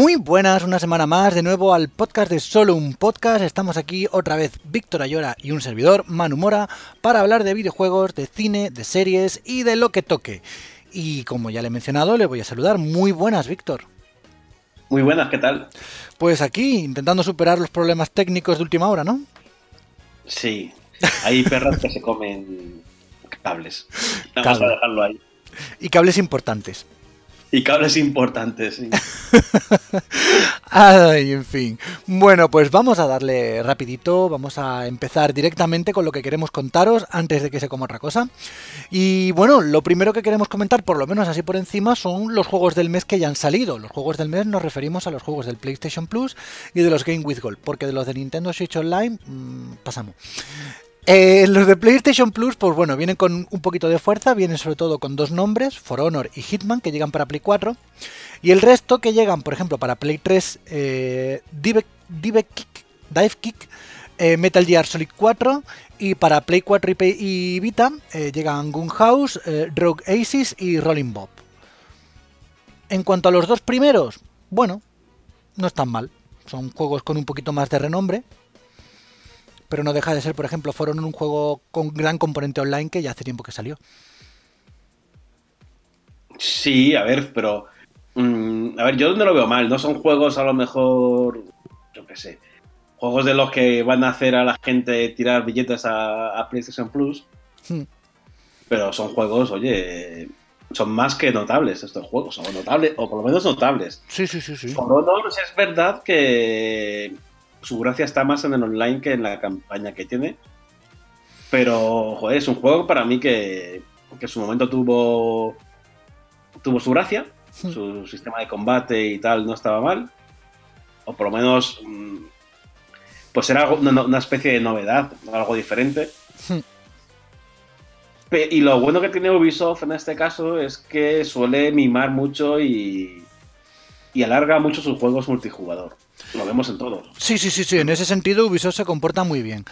Muy buenas, una semana más de nuevo al podcast de Solo un Podcast. Estamos aquí otra vez Víctor Ayora y un servidor, Manu Mora, para hablar de videojuegos, de cine, de series y de lo que toque. Y como ya le he mencionado, le voy a saludar. Muy buenas, Víctor. Muy buenas, ¿qué tal? Pues aquí, intentando superar los problemas técnicos de última hora, ¿no? Sí, hay perros que se comen cables. Vamos a dejarlo ahí. Y cables importantes. Y cables importantes, sí. En fin. Bueno, pues vamos a darle rapidito, vamos a empezar directamente con lo que queremos contaros antes de que se coma otra cosa. Y bueno, lo primero que queremos comentar, por lo menos así por encima, son los juegos del mes que ya han salido. Los juegos del mes nos referimos a los juegos del PlayStation Plus y de los Game with Gold, porque de los de Nintendo Switch Online mmm, pasamos. Eh, los de PlayStation Plus, pues bueno, vienen con un poquito de fuerza, vienen sobre todo con dos nombres, For Honor y Hitman, que llegan para Play 4. Y el resto que llegan, por ejemplo, para Play 3, eh, Dive, Kick, Dive Kick, eh, Metal Gear Solid 4. Y para Play 4 y, Vita llegan Gunhouse, Rogue Aces y Rolling Bob. En cuanto a los dos primeros, bueno, no están mal. Son juegos con un poquito más de renombre, pero no deja de ser, por ejemplo, fueron un juego con gran componente online que ya hace tiempo que salió. Sí, a ver, pero. Mmm, a ver, yo no lo veo mal. No son juegos a lo mejor. Yo qué sé. Juegos de los que van a hacer a la gente tirar billetes a, a PlayStation Plus. Hmm. Pero son juegos, oye. Son más que notables estos juegos. O notables, o por lo menos notables. Sí, sí, sí, sí. For Honor es verdad que su gracia está más en el online que en la campaña que tiene. Pero, joder, es un juego para mí que, que en su momento tuvo, tuvo su gracia. Hmm. Su sistema de combate y tal no estaba mal. O por lo menos, mm, pues era una, una especie de novedad, algo diferente. Hmm. Y lo bueno que tiene Ubisoft en este caso es que suele mimar mucho y, y alarga mucho sus juegos multijugador. Lo vemos en todos. Sí, sí, sí, sí. En ese sentido, Ubisoft se comporta muy bien.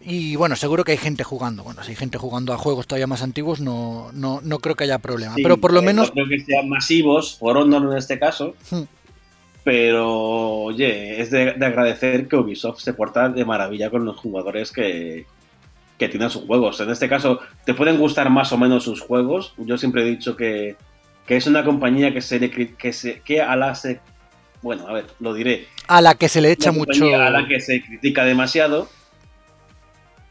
Y bueno, seguro que hay gente jugando. Bueno, si hay gente jugando a juegos todavía más antiguos, no, no, no creo que haya problema. Sí, Pero por lo eh, menos. No creo que sean masivos, por Honor en este caso. Hmm. Pero, oye, es de, de agradecer que Ubisoft se porta de maravilla con los jugadores que, que tienen sus juegos. En este caso, te pueden gustar más o menos sus juegos. Yo siempre he dicho que, que es una compañía que se que se que a la se bueno, a ver, lo diré. A la que se le echa mucho. a la que se critica demasiado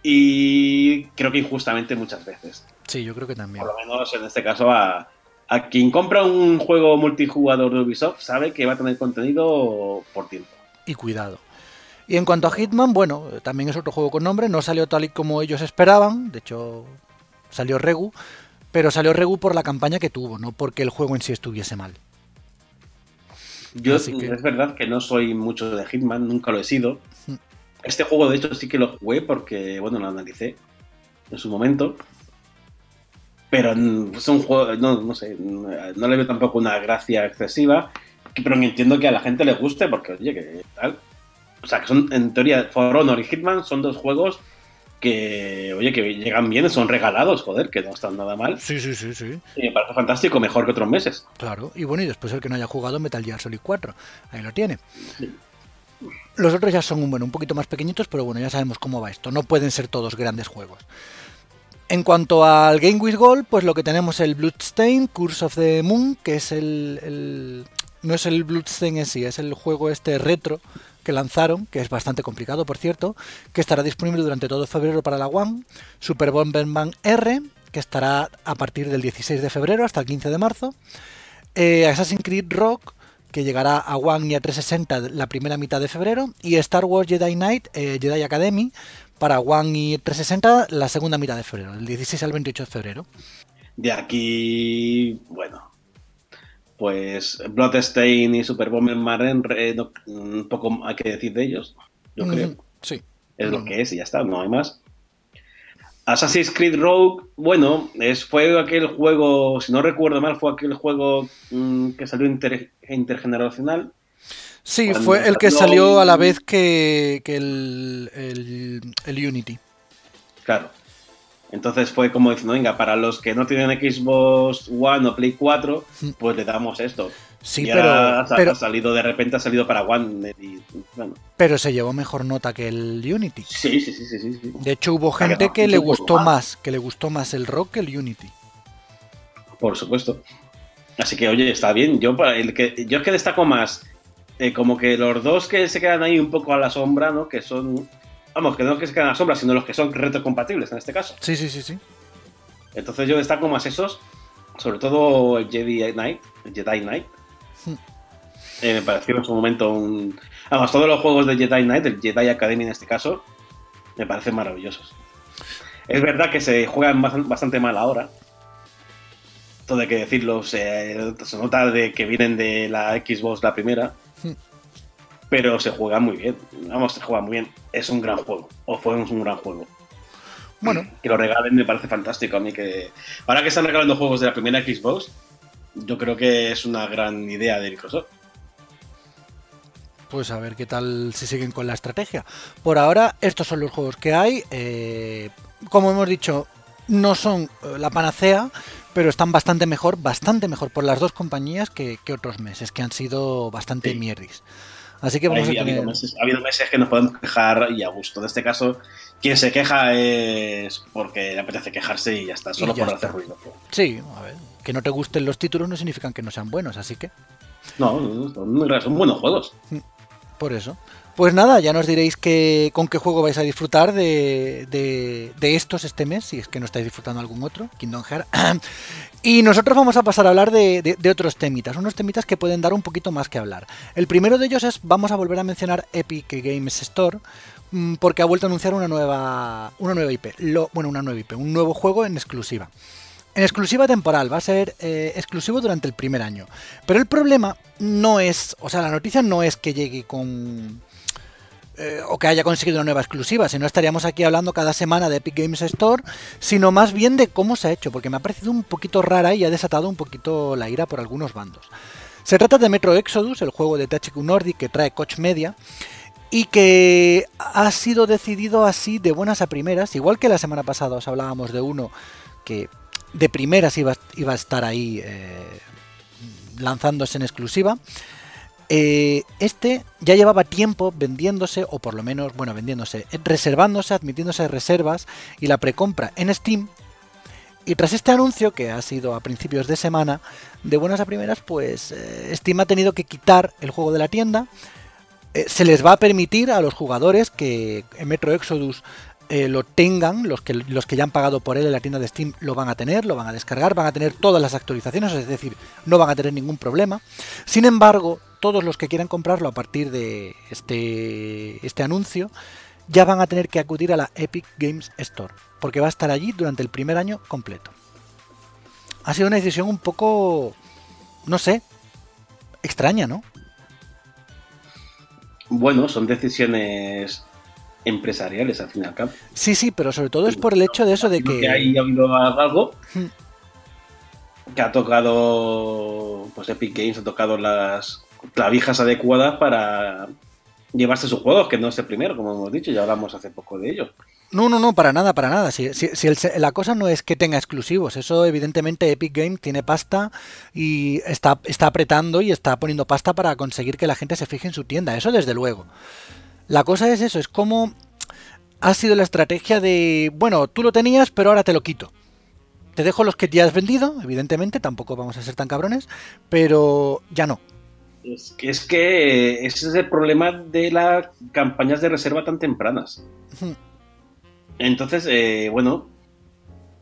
y creo que injustamente muchas veces. Sí, yo creo que también. Por lo menos en este caso a, a quien compra un juego multijugador de Ubisoft sabe que va a tener contenido por tiempo. Y cuidado. Y en cuanto a Hitman, bueno, también es otro juego con nombre. No salió tal y como ellos esperaban. De hecho, salió Regu. Pero salió Regu por la campaña que tuvo, no porque el juego en sí estuviese mal. Yo Así que- es verdad que no soy mucho de Hitman, nunca lo he sido. Mm. Este juego de hecho sí que lo jugué porque, bueno, lo analicé en su momento. Pero mm, es un juego, no, no sé, no le veo tampoco una gracia excesiva. Pero entiendo que a la gente le guste porque, oye, que tal. O sea, que son, en teoría, For Honor y Hitman son dos juegos que, oye, que llegan bien, son regalados, joder, que no están nada mal. Sí, sí, sí, sí. Y me parece fantástico, mejor que otros meses. Claro. Y bueno, y después el que no haya jugado Metal Gear Solid 4. Ahí lo tiene. Los otros ya son bueno, un poquito más pequeñitos, pero bueno, ya sabemos cómo va esto. No pueden ser todos grandes juegos. En cuanto al Game with Gold, pues lo que tenemos es el Bloodstain, Curse of the Moon, que es el, el- No es el Bloodstain en sí, es el juego este retro que lanzaron, que es bastante complicado, por cierto, que estará disponible durante todo febrero para la One. Super Bomberman R, que estará a partir del 16 de febrero hasta el 15 de marzo. Eh, Assassin's Creed Rock, que llegará a One y a 360 la primera mitad de febrero, y Star Wars Jedi Knight, eh, Jedi Academy, para One y 360 la segunda mitad de febrero, del 16 al 28 de febrero. De aquí, bueno, pues Bloodstain y Super Bomberman, eh, no- un poco hay que decir de ellos, yo creo. Sí. Es lo Mm. que es y ya está, no hay más. Assassin's Creed Rogue, bueno, es, fue aquel juego, si no recuerdo mal, fue aquel juego mm, que salió inter- intergeneracional. Sí, Cuando fue el que salió- salió a la vez que, que el, el, el Unity. Claro. Entonces fue como diciendo, venga, para los que no tienen Xbox One o Play 4, Mm. pues le damos esto. Sí, Y pero, ha, pero, ha salido de repente, ha salido para One. Y, bueno, pero se llevó mejor nota que el Unity. sí, sí, sí, sí, sí. De hecho, hubo gente no, que le gustó más. más, que le gustó más el rock que el Unity. Por supuesto. Así que, oye, está bien. Yo, para el que, yo es que destaco más eh, como que los dos que se quedan ahí un poco a la sombra, ¿no? Que son. Vamos, que no que se quedan a sombra, sino los que son retrocompatibles en este caso. Sí, sí, sí, sí. Entonces yo destaco más esos, sobre todo el Jedi Knight, el Jedi Knight. Hmm. Eh, me pareció en su momento un... Vamos, todos los juegos de Jedi Knight, el Jedi Academy en este caso, me parecen maravillosos. Es verdad que se juegan bast- bastante mal ahora. Todo hay que decirlo, se, se nota de que vienen de la Xbox la primera. Pero se juega muy bien. Vamos, se juega muy bien. Es un gran juego. O fue un gran juego Bueno, que lo regalen me parece fantástico a mí que ahora que están regalando juegos de la primera Xbox yo creo que es una gran idea de Microsoft pues a ver qué tal si siguen con la estrategia. Por ahora, estos son los juegos que hay. eh, como hemos dicho, no son eh, la panacea, pero están bastante mejor, bastante mejor por las dos compañías que, que otros meses, que han sido bastante Sí. mierdis. Así que vamos a ha, habido tener... meses, ha habido meses que nos podemos quejar y a gusto en este caso quien se queja es porque le apetece quejarse y ya está solo ya por está. hacer ruido Sí, a ver, que no te gusten los títulos no significan que no sean buenos, así que no, no, son, son buenos juegos por eso. Pues nada, ya nos diréis que, con qué juego vais a disfrutar de, de- estos este mes, si es que no estáis disfrutando algún otro, Kingdom Hearts. y nosotros vamos a pasar a hablar de otros temitas, unos temitas que pueden dar un poquito más que hablar. El primero de ellos es, vamos a volver a mencionar Epic Games Store, mm, porque ha vuelto a anunciar una nueva, una nueva IP, lo, bueno, una nueva IP, un nuevo juego en exclusiva. En exclusiva temporal, va a ser eh, exclusivo durante el primer año. Pero el problema no es, o sea, la noticia no es que llegue con... eh, o que haya conseguido una nueva exclusiva, si no estaríamos aquí hablando cada semana de Epic Games Store, sino más bien de cómo se ha hecho, porque me ha parecido un poquito rara y ha desatado un poquito la ira por algunos bandos. Se trata de Metro Exodus, el juego de THQ Nordic que trae Koch Media, y que ha sido decidido así de buenas a primeras, igual que la semana pasada os hablábamos de uno que de primeras iba, iba a estar ahí eh, lanzándose en exclusiva. Eh, este ya llevaba tiempo vendiéndose, o por lo menos, bueno, vendiéndose, eh, reservándose, admitiéndose reservas y la precompra en Steam. Y tras este anuncio, que ha sido a principios de semana, de buenas a primeras, pues eh, Steam ha tenido que quitar el juego de la tienda. Se les va a permitir a los jugadores que en Metro Exodus lo tengan, los que, los que ya han pagado por él en la tienda de Steam lo van a tener, lo van a descargar, van a tener todas las actualizaciones, es decir, no van a tener ningún problema. Sin embargo, todos los que quieran comprarlo a partir de este, este anuncio ya van a tener que acudir a la Epic Games Store, porque va a estar allí durante el primer año completo. Ha sido una decisión un poco, no sé, extraña, ¿no? bueno, son decisiones empresariales al fin y al cabo Sí, sí, pero sobre todo es por el hecho de eso de Creo que... ahí ha habido algo Hmm. que ha tocado, pues Epic Games ha tocado las clavijas adecuadas para llevarse sus juegos, que no es el primero, como hemos dicho, ya hablamos hace poco de ellos. No, no, no, para nada, para nada. Si, si- si la cosa no es que tenga exclusivos, eso evidentemente Epic Games tiene pasta y está, está apretando y está poniendo pasta para conseguir que la gente se fije en su tienda, eso desde luego. La cosa es eso, es como ha sido la estrategia de, bueno, tú lo tenías, pero ahora te lo quito. Te dejo los que ya has vendido, evidentemente, tampoco vamos a ser tan cabrones, pero ya no. Es que, es que ese es el problema de las campañas de reserva tan tempranas. Entonces, eh, bueno,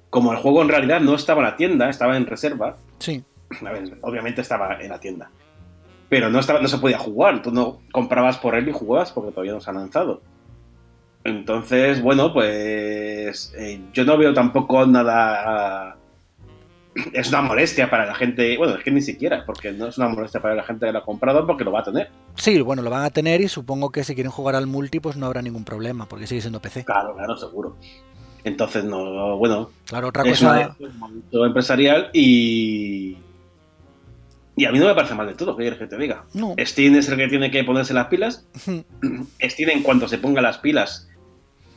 como el juego en realidad no estaba en la tienda, estaba en reserva, Sí, a ver, obviamente estaba en la tienda, pero no, estaba, no se podía jugar, tú no comprabas por él y jugabas porque todavía no se ha lanzado. Entonces, bueno, pues eh, yo no veo tampoco nada... Es una molestia para la gente, bueno, es que ni siquiera, porque no es una molestia para la gente que lo ha comprado porque lo va a tener. sí, bueno, lo van a tener y supongo que si quieren jugar al multi, pues no habrá ningún problema, porque sigue siendo PC. Claro, claro, seguro. Entonces, no, bueno, Claro, otra es cosa... un momento empresarial y... Y a mí no me parece mal de todo, ¿qué quieres que te diga? No. Steam es el que tiene que ponerse las pilas. Steam, en cuanto se ponga las pilas,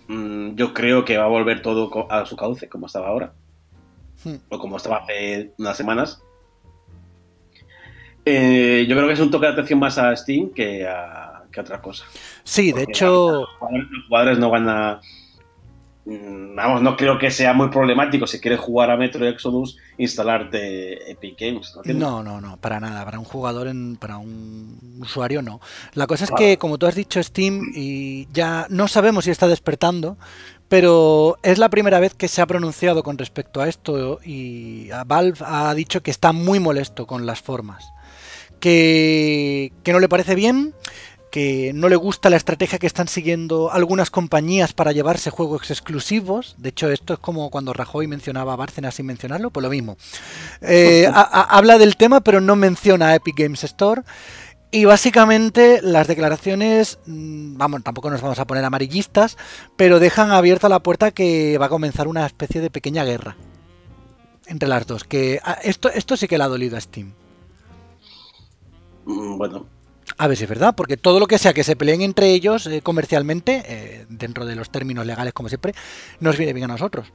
mm, yo creo que va a volver todo a su cauce, como estaba ahora, o como estaba hace unas semanas. Eh, yo creo que es un toque de atención más a Steam que a, que a otra cosa. Sí, de hecho, Los jugadores, los jugadores no van a. mm, Vamos, no creo que sea muy problemático si quieres jugar a Metro Exodus instalarte Epic Games. ¿no? no, no, no, para nada, para un jugador, en, para un usuario no. La cosa es Claro. que, como tú has dicho, Steam, y ya no sabemos si está despertando, pero es la primera vez que se ha pronunciado con respecto a esto y a Valve ha dicho que está muy molesto con las formas, que, que no le parece bien, que no le gusta la estrategia que están siguiendo algunas compañías para llevarse juegos exclusivos. De hecho, esto es como cuando Rajoy mencionaba a Bárcenas sin mencionarlo, pues lo mismo. Eh, a- a- habla del tema, pero no menciona a Epic Games Store. Y básicamente las declaraciones, mm, vamos, tampoco nos vamos a poner amarillistas, pero dejan abierta la puerta que va a comenzar una especie de pequeña guerra entre las dos. Que ah, esto, esto sí que le ha dolido a Steam. Mm, Bueno, A ver si es verdad, porque todo lo que sea que se peleen entre ellos eh, comercialmente, eh, dentro de los términos legales como siempre, nos viene bien a nosotros.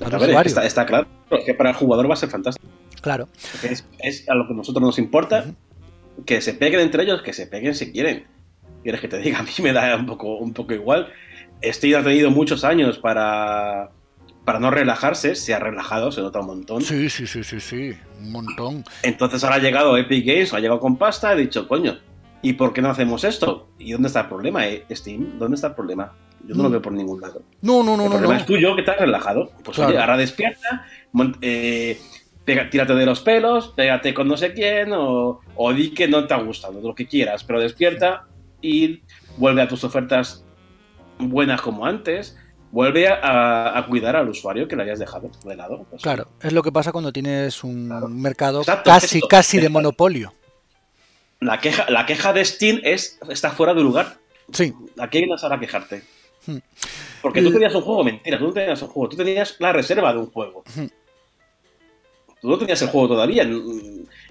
A ver, está, está claro que para el jugador va a ser fantástico. Claro. Es, es a lo que a nosotros nos importa. Que se peguen entre ellos, que se peguen si quieren. ¿Quieres que te diga? A mí me da un poco, un poco igual. Steam ha tenido muchos años para, para no relajarse. Se ha relajado, se nota un montón. Sí, sí, sí, sí, sí. Un montón. Entonces ahora ha llegado Epic Games, ha llegado con pasta, ha dicho, coño, ¿y por qué no hacemos esto? ¿Y dónde está el problema, eh? Steam? ¿Dónde está el problema? Yo no lo Mm. veo por ningún lado. No, no, no, el no. problema no. es tuyo, que estás relajado. Pues Claro. oye, ahora despierta, eh, pega- tírate de los pelos, pégate con no sé quién, o, o di que no te ha gustado, lo que quieras, pero despierta y vuelve a tus ofertas buenas como antes, vuelve a, a cuidar al usuario que le hayas dejado de lado. Pues, Claro, es lo que pasa cuando tienes un Claro. mercado Exacto, casi, esto. casi de monopolio. La queja, la queja de Steam es está fuera de lugar. Sí, ¿A qué vienes ahora a quejarte? Hmm. Porque tú tenías un juego, mentira, tú no tenías un juego, tú tenías la reserva de un juego. Hmm. Tú no tenías el juego todavía.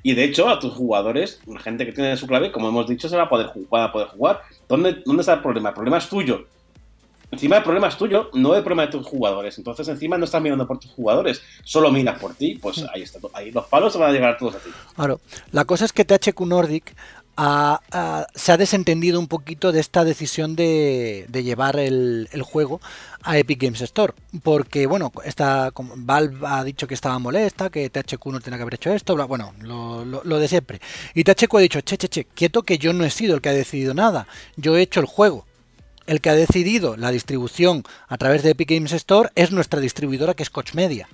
Y de hecho, a tus jugadores, la gente que tiene su clave, como hemos dicho, se va a poder, ju- va a poder jugar. ¿Dónde, ¿Dónde está el problema? El problema es tuyo. Encima el problema es tuyo, no el problema de tus jugadores. Entonces encima no estás mirando por tus jugadores, solo miras por ti. Pues ahí está. Ahí los palos se van a llegar todos a ti. claro. La cosa es que THQ Nordic ha- se ha desentendido un poquito de esta decisión de, llevar el, juego a Epic Games Store. Porque, bueno, esta, Valve ha dicho que estaba molesta, que THQ no tenía que haber hecho esto, bueno, lo de siempre. Y THQ ha dicho, che, che, che, quieto que yo no he sido el que ha decidido nada, yo he hecho el juego. El que ha decidido la distribución a través de Epic Games Store es nuestra distribuidora que es Coach Media.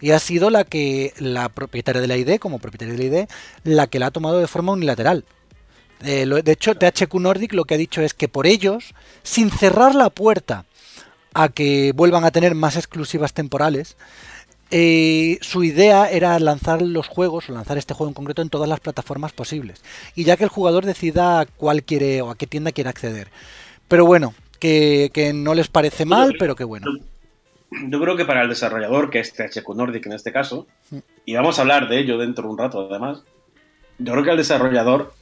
Y ha sido la que, la propietaria de la ID, como propietaria de la ID, la que la ha tomado de forma unilateral. Eh, lo- de hecho, THQ Nordic lo que ha dicho es que por ellos, sin cerrar la puerta a que vuelvan a tener más exclusivas temporales, eh, su idea era lanzar los juegos, o lanzar este juego en concreto, en todas las plataformas posibles. Y ya que el jugador decida cuál quiere o a qué tienda quiere acceder. Pero bueno, que, que no les parece mal, pero que bueno. Yo creo que para el desarrollador, que es THQ Nordic en este caso, y vamos a hablar de ello dentro de un rato además, yo creo que al desarrollador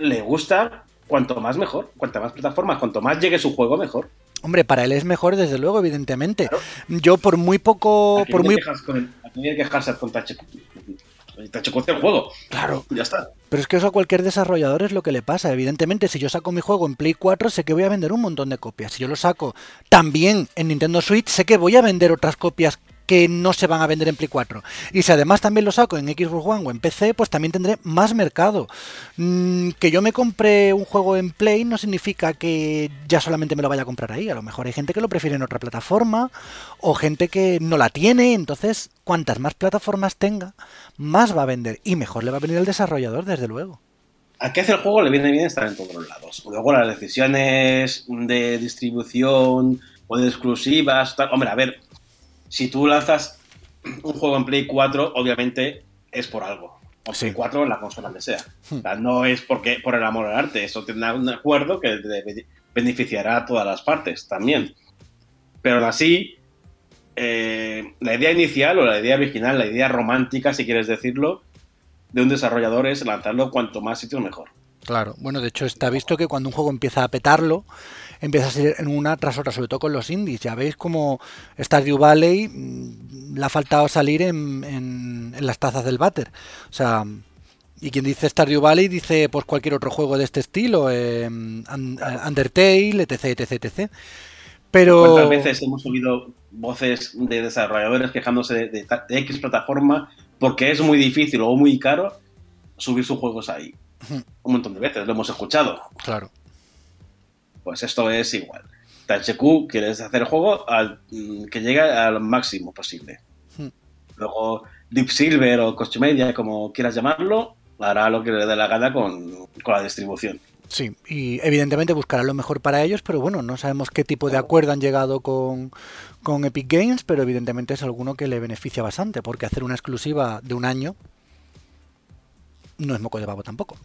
le gusta cuanto más mejor, cuanto más plataformas, cuanto más llegue su juego mejor. Hombre, para él es mejor, desde luego, evidentemente. Claro. Yo por muy poco, Aquí por muy te con aquí hay que quejarse con hace el juego. claro, Ya está. pero es que eso a cualquier desarrollador es lo que le pasa. Evidentemente, si yo saco mi juego en Play 4, sé que voy a vender un montón de copias. Si yo lo saco también en Nintendo Switch, sé que voy a vender otras copias que no se van a vender en Play 4. Y si además también lo saco en Xbox One o en PC, pues también tendré más mercado. Mm, que yo me compre un juego en Play no significa que ya solamente me lo vaya a comprar ahí. A lo mejor hay gente que lo prefiere en otra plataforma o gente que no la tiene. Entonces, cuantas más plataformas tenga, más va a vender. Y mejor le va a venir al desarrollador, desde luego. A que hace el juego le viene bien estar en todos los lados. Luego las decisiones de distribución o de exclusivas. Hombre, a ver, si tú lanzas un juego en Play 4, obviamente es por algo. O Sí. Play 4 en la consola que sea. Hmm. O sea, no es porque por el amor al arte. Eso tendrá un acuerdo que beneficiará a todas las partes también. Pero aún así, eh, la idea inicial o la idea original, la idea romántica, si quieres decirlo, de un desarrollador es lanzarlo cuanto más sitios mejor. Claro, bueno, de hecho está visto que cuando un juego empieza a petarlo, empieza a ser en una tras otra, sobre todo con los indies. Ya veis como Stardew Valley mm, le ha faltado salir en, en- en las tazas del váter. O sea, Y quien dice Stardew Valley dice pues cualquier otro juego de este estilo, eh, Undertale, etc, etc, etc. Pero... ¿Cuántas veces hemos oído voces de desarrolladores quejándose de, de, de, X plataforma porque es muy difícil o muy caro subir sus juegos ahí? Un montón de veces, lo hemos escuchado. Claro. Pues esto es igual. THQ quieres hacer el juego al, mm, que llegue al máximo posible. Luego Deep Silver o Coach Media, como quieras llamarlo, hará lo que le dé la gana con, con la distribución. Sí, y evidentemente buscarán lo mejor para ellos, pero bueno, no sabemos qué tipo de acuerdo han llegado con, con, Epic Games, pero evidentemente es alguno que le beneficia bastante, porque hacer una exclusiva de un año no es moco de babo tampoco.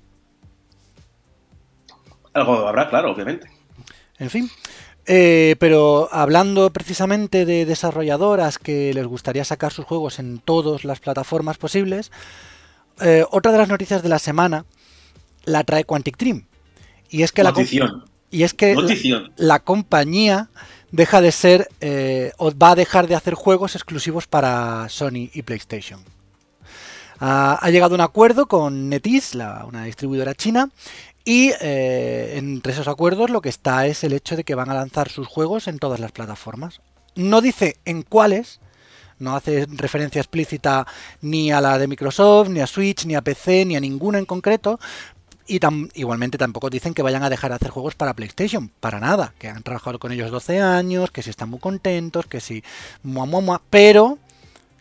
Algo habrá, claro, obviamente. En fin. Eh, pero hablando precisamente de desarrolladoras que les gustaría sacar sus juegos en todas las plataformas posibles, eh, otra de las noticias de la semana la trae Quantic Dream. Y es que, la, y es que la, la, compañía deja de ser eh, o va a dejar de hacer juegos exclusivos para Sony y PlayStation. Ha llegado a un acuerdo con NetEase, la, una distribuidora china, y eh, entre esos acuerdos lo que está es el hecho de que van a lanzar sus juegos en todas las plataformas. No dice en cuáles, no hace referencia explícita ni a la de Microsoft, ni a Switch, ni a PC, ni a ninguna en concreto. Y igualmente tampoco dicen que vayan a dejar de hacer juegos para PlayStation, para nada, que han trabajado con ellos 12 años, que si están muy contentos, que si mua, pero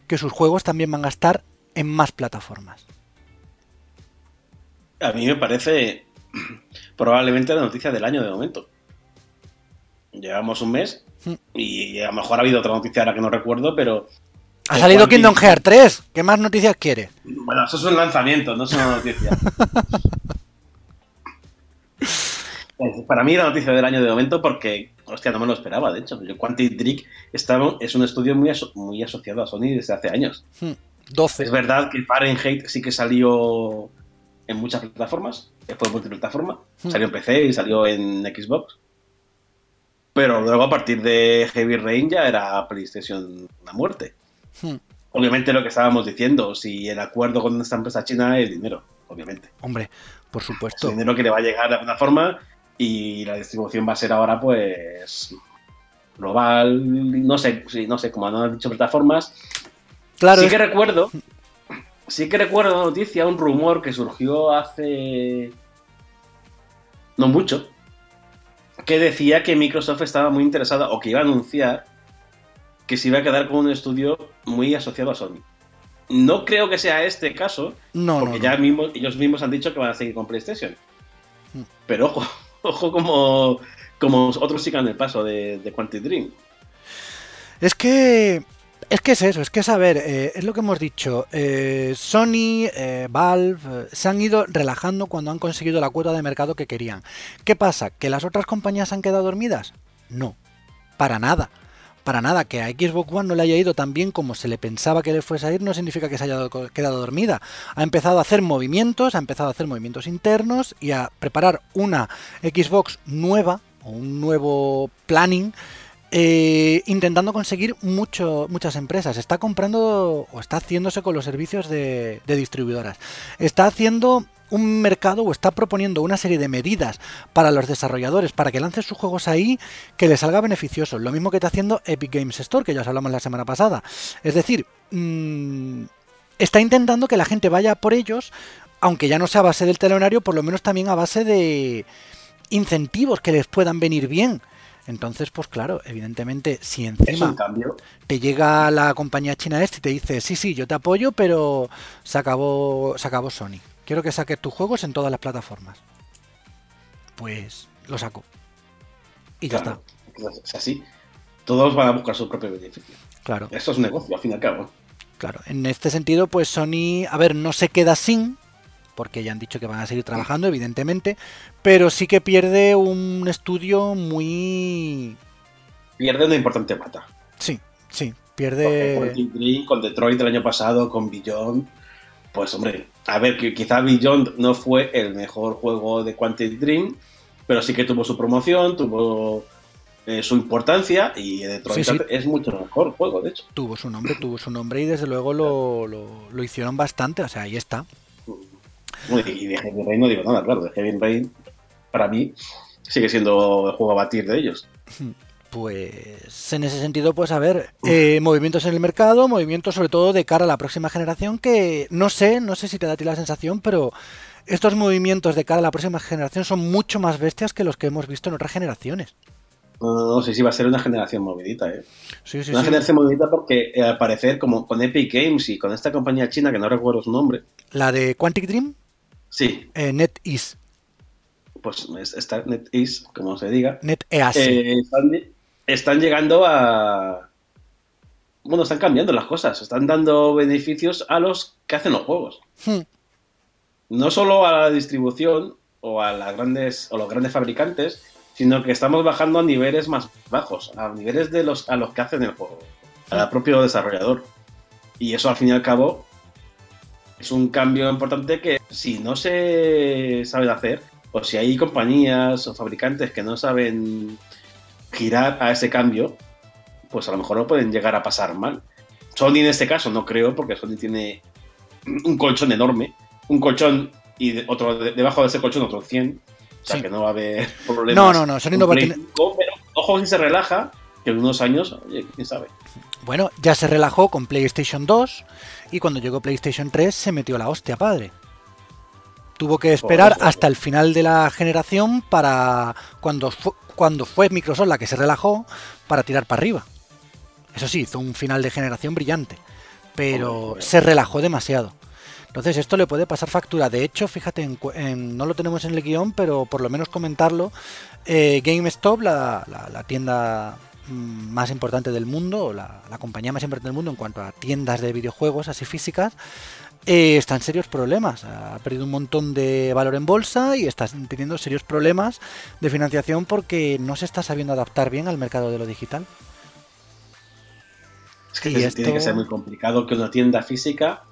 que sus juegos también van a estar en más plataformas. A mí me parece probablemente la noticia del año de momento. Llevamos un mes y a lo mejor ha habido otra noticia ahora que no recuerdo, pero... Ha salido Kingdom Hearts 3. ¿Qué más noticias quiere? Bueno, eso es un lanzamiento, no es una noticia. Para mí la noticia del año de momento porque, hostia, no me lo esperaba, de hecho. Quantic Dream es un estudio muy, aso muy asociado a Sony desde hace años. 12. Es verdad que Fahrenheit sí que salió en muchas plataformas, fue multiplataforma, hmm. salió en PC y salió en Xbox. Pero luego a partir de Heavy Rain ya era PlayStation la muerte. Hmm. Obviamente lo que estábamos diciendo, si el acuerdo con esta empresa china es dinero, obviamente. Hombre, por supuesto. Es dinero que le va a llegar de alguna forma y la distribución va a ser ahora pues global, no sé, no sé, como han dicho plataformas. Claro. Sí que recuerdo sí que recuerdo una noticia, un rumor que surgió hace no mucho, que decía que Microsoft estaba muy interesada o que iba a anunciar que se iba a quedar con un estudio muy asociado a Sony. No creo que sea este caso, no, porque no, ya no. Ellos mismos han dicho que van a seguir con PlayStation. Pero ojo, ojo como, como otros sigan el paso de, de Quantic Dream. Es que es que es eso, es que es a ver, eh, es lo que hemos dicho. Eh, Sony, eh, Valve, se han ido relajando cuando han conseguido la cuota de mercado que querían. ¿Qué pasa? ¿Que las otras compañías han quedado dormidas? No, para nada. Para nada, que a Xbox One no le haya ido tan bien como se le pensaba que le fuese a ir, no significa que se haya quedado dormida. Ha empezado a hacer movimientos, ha empezado a hacer movimientos internos y a preparar una Xbox nueva o un nuevo planning eh, intentando conseguir mucho, muchas empresas. Está comprando o está haciéndose con los servicios de, de, distribuidoras. Está haciendo un mercado o está proponiendo una serie de medidas para los desarrolladores para que lancen sus juegos ahí que les salga beneficioso. Lo mismo que está haciendo Epic Games Store, que ya os hablamos la semana pasada. Es decir, mmm, está intentando que la gente vaya por ellos, aunque ya no sea a base del telonario, por lo menos también a base de incentivos que les puedan venir bien. Entonces, pues claro, evidentemente, si encima te llega la compañía china este y te dice, sí, sí, yo te apoyo, pero se acabó, se acabó Sony. Quiero que saques tus juegos en todas las plataformas. Pues lo saco. Y ya está. Es así. Todos van a buscar su propio beneficio. Claro. Esto es un negocio, al fin y al cabo. Claro, en este sentido, pues Sony, a ver, no se queda sin, porque ya han dicho que van a seguir trabajando, evidentemente, pero sí que pierde un estudio muy... Pierde una importante pata. Sí, sí, pierde... Dream, con Detroit el año pasado, con Beyond, pues hombre, a ver, que quizá Beyond no fue el mejor juego de Quantic Dream, pero sí que tuvo su promoción, tuvo eh, su importancia y Detroit sí, sí. es mucho mejor juego, de hecho. Tuvo su nombre, tuvo su nombre y desde luego lo, lo, lo hicieron bastante, o sea, ahí está. Y de Heavy Rain no digo nada, claro. De Heavy Rain, para mí, sigue siendo el juego a batir de ellos. Pues en ese sentido, pues a ver, eh, movimientos en el mercado, movimientos sobre todo de cara a la próxima generación, que no sé, no sé si te da a ti la sensación, pero estos movimientos de cara a la próxima generación son mucho más bestias que los que hemos visto en otras generaciones. No, sé si va a ser una generación movidita, ¿eh? una generación movidita porque eh, al parecer, como con Epic Games y con esta compañía china que no recuerdo su nombre. ¿La de Quantic Dream? Sí. Eh, NetEase. Pues está NetEase, como se diga. NetEase. Eh, están, llegando a. Bueno, están cambiando las cosas. Están dando beneficios a los que hacen los juegos. Hmm. No solo a la distribución o a las grandes o los grandes fabricantes, sino que estamos bajando a niveles más bajos, a niveles de los a los que hacen el juego, al propio desarrollador. Y eso al fin y al cabo es un cambio importante que si no se sabe hacer, o si hay compañías o fabricantes que no saben girar a ese cambio, pues a lo mejor lo pueden llegar a pasar mal. Sony en este caso no creo, porque Sony tiene un colchón enorme, un colchón y otro debajo de ese colchón otro 100, o sea, que no va a haber problemas. No, no, no, Sony no va a tener... ojo si se relaja, que en unos años, oye, quién sabe. Bueno, ya se relajó con PlayStation 2 y cuando llegó PlayStation 3 se metió la hostia, padre. Tuvo que esperar hasta el final de la generación para cuando cuando fue Microsoft la que se relajó para tirar para arriba. Eso sí, hizo un final de generación brillante, pero se relajó demasiado. Entonces esto le puede pasar factura. De hecho, fíjate, no lo tenemos en el guion, pero por lo menos comentarlo. Eh, GameStop, la, tienda mm, más importante del mundo, la, la, compañía más importante del mundo en cuanto a tiendas de videojuegos así físicas, eh, está en serios problemas. Ha perdido un montón de valor en bolsa y está teniendo serios problemas de financiación porque no se está sabiendo adaptar bien al mercado de lo digital. Es que tiene que ser muy complicado que una tienda física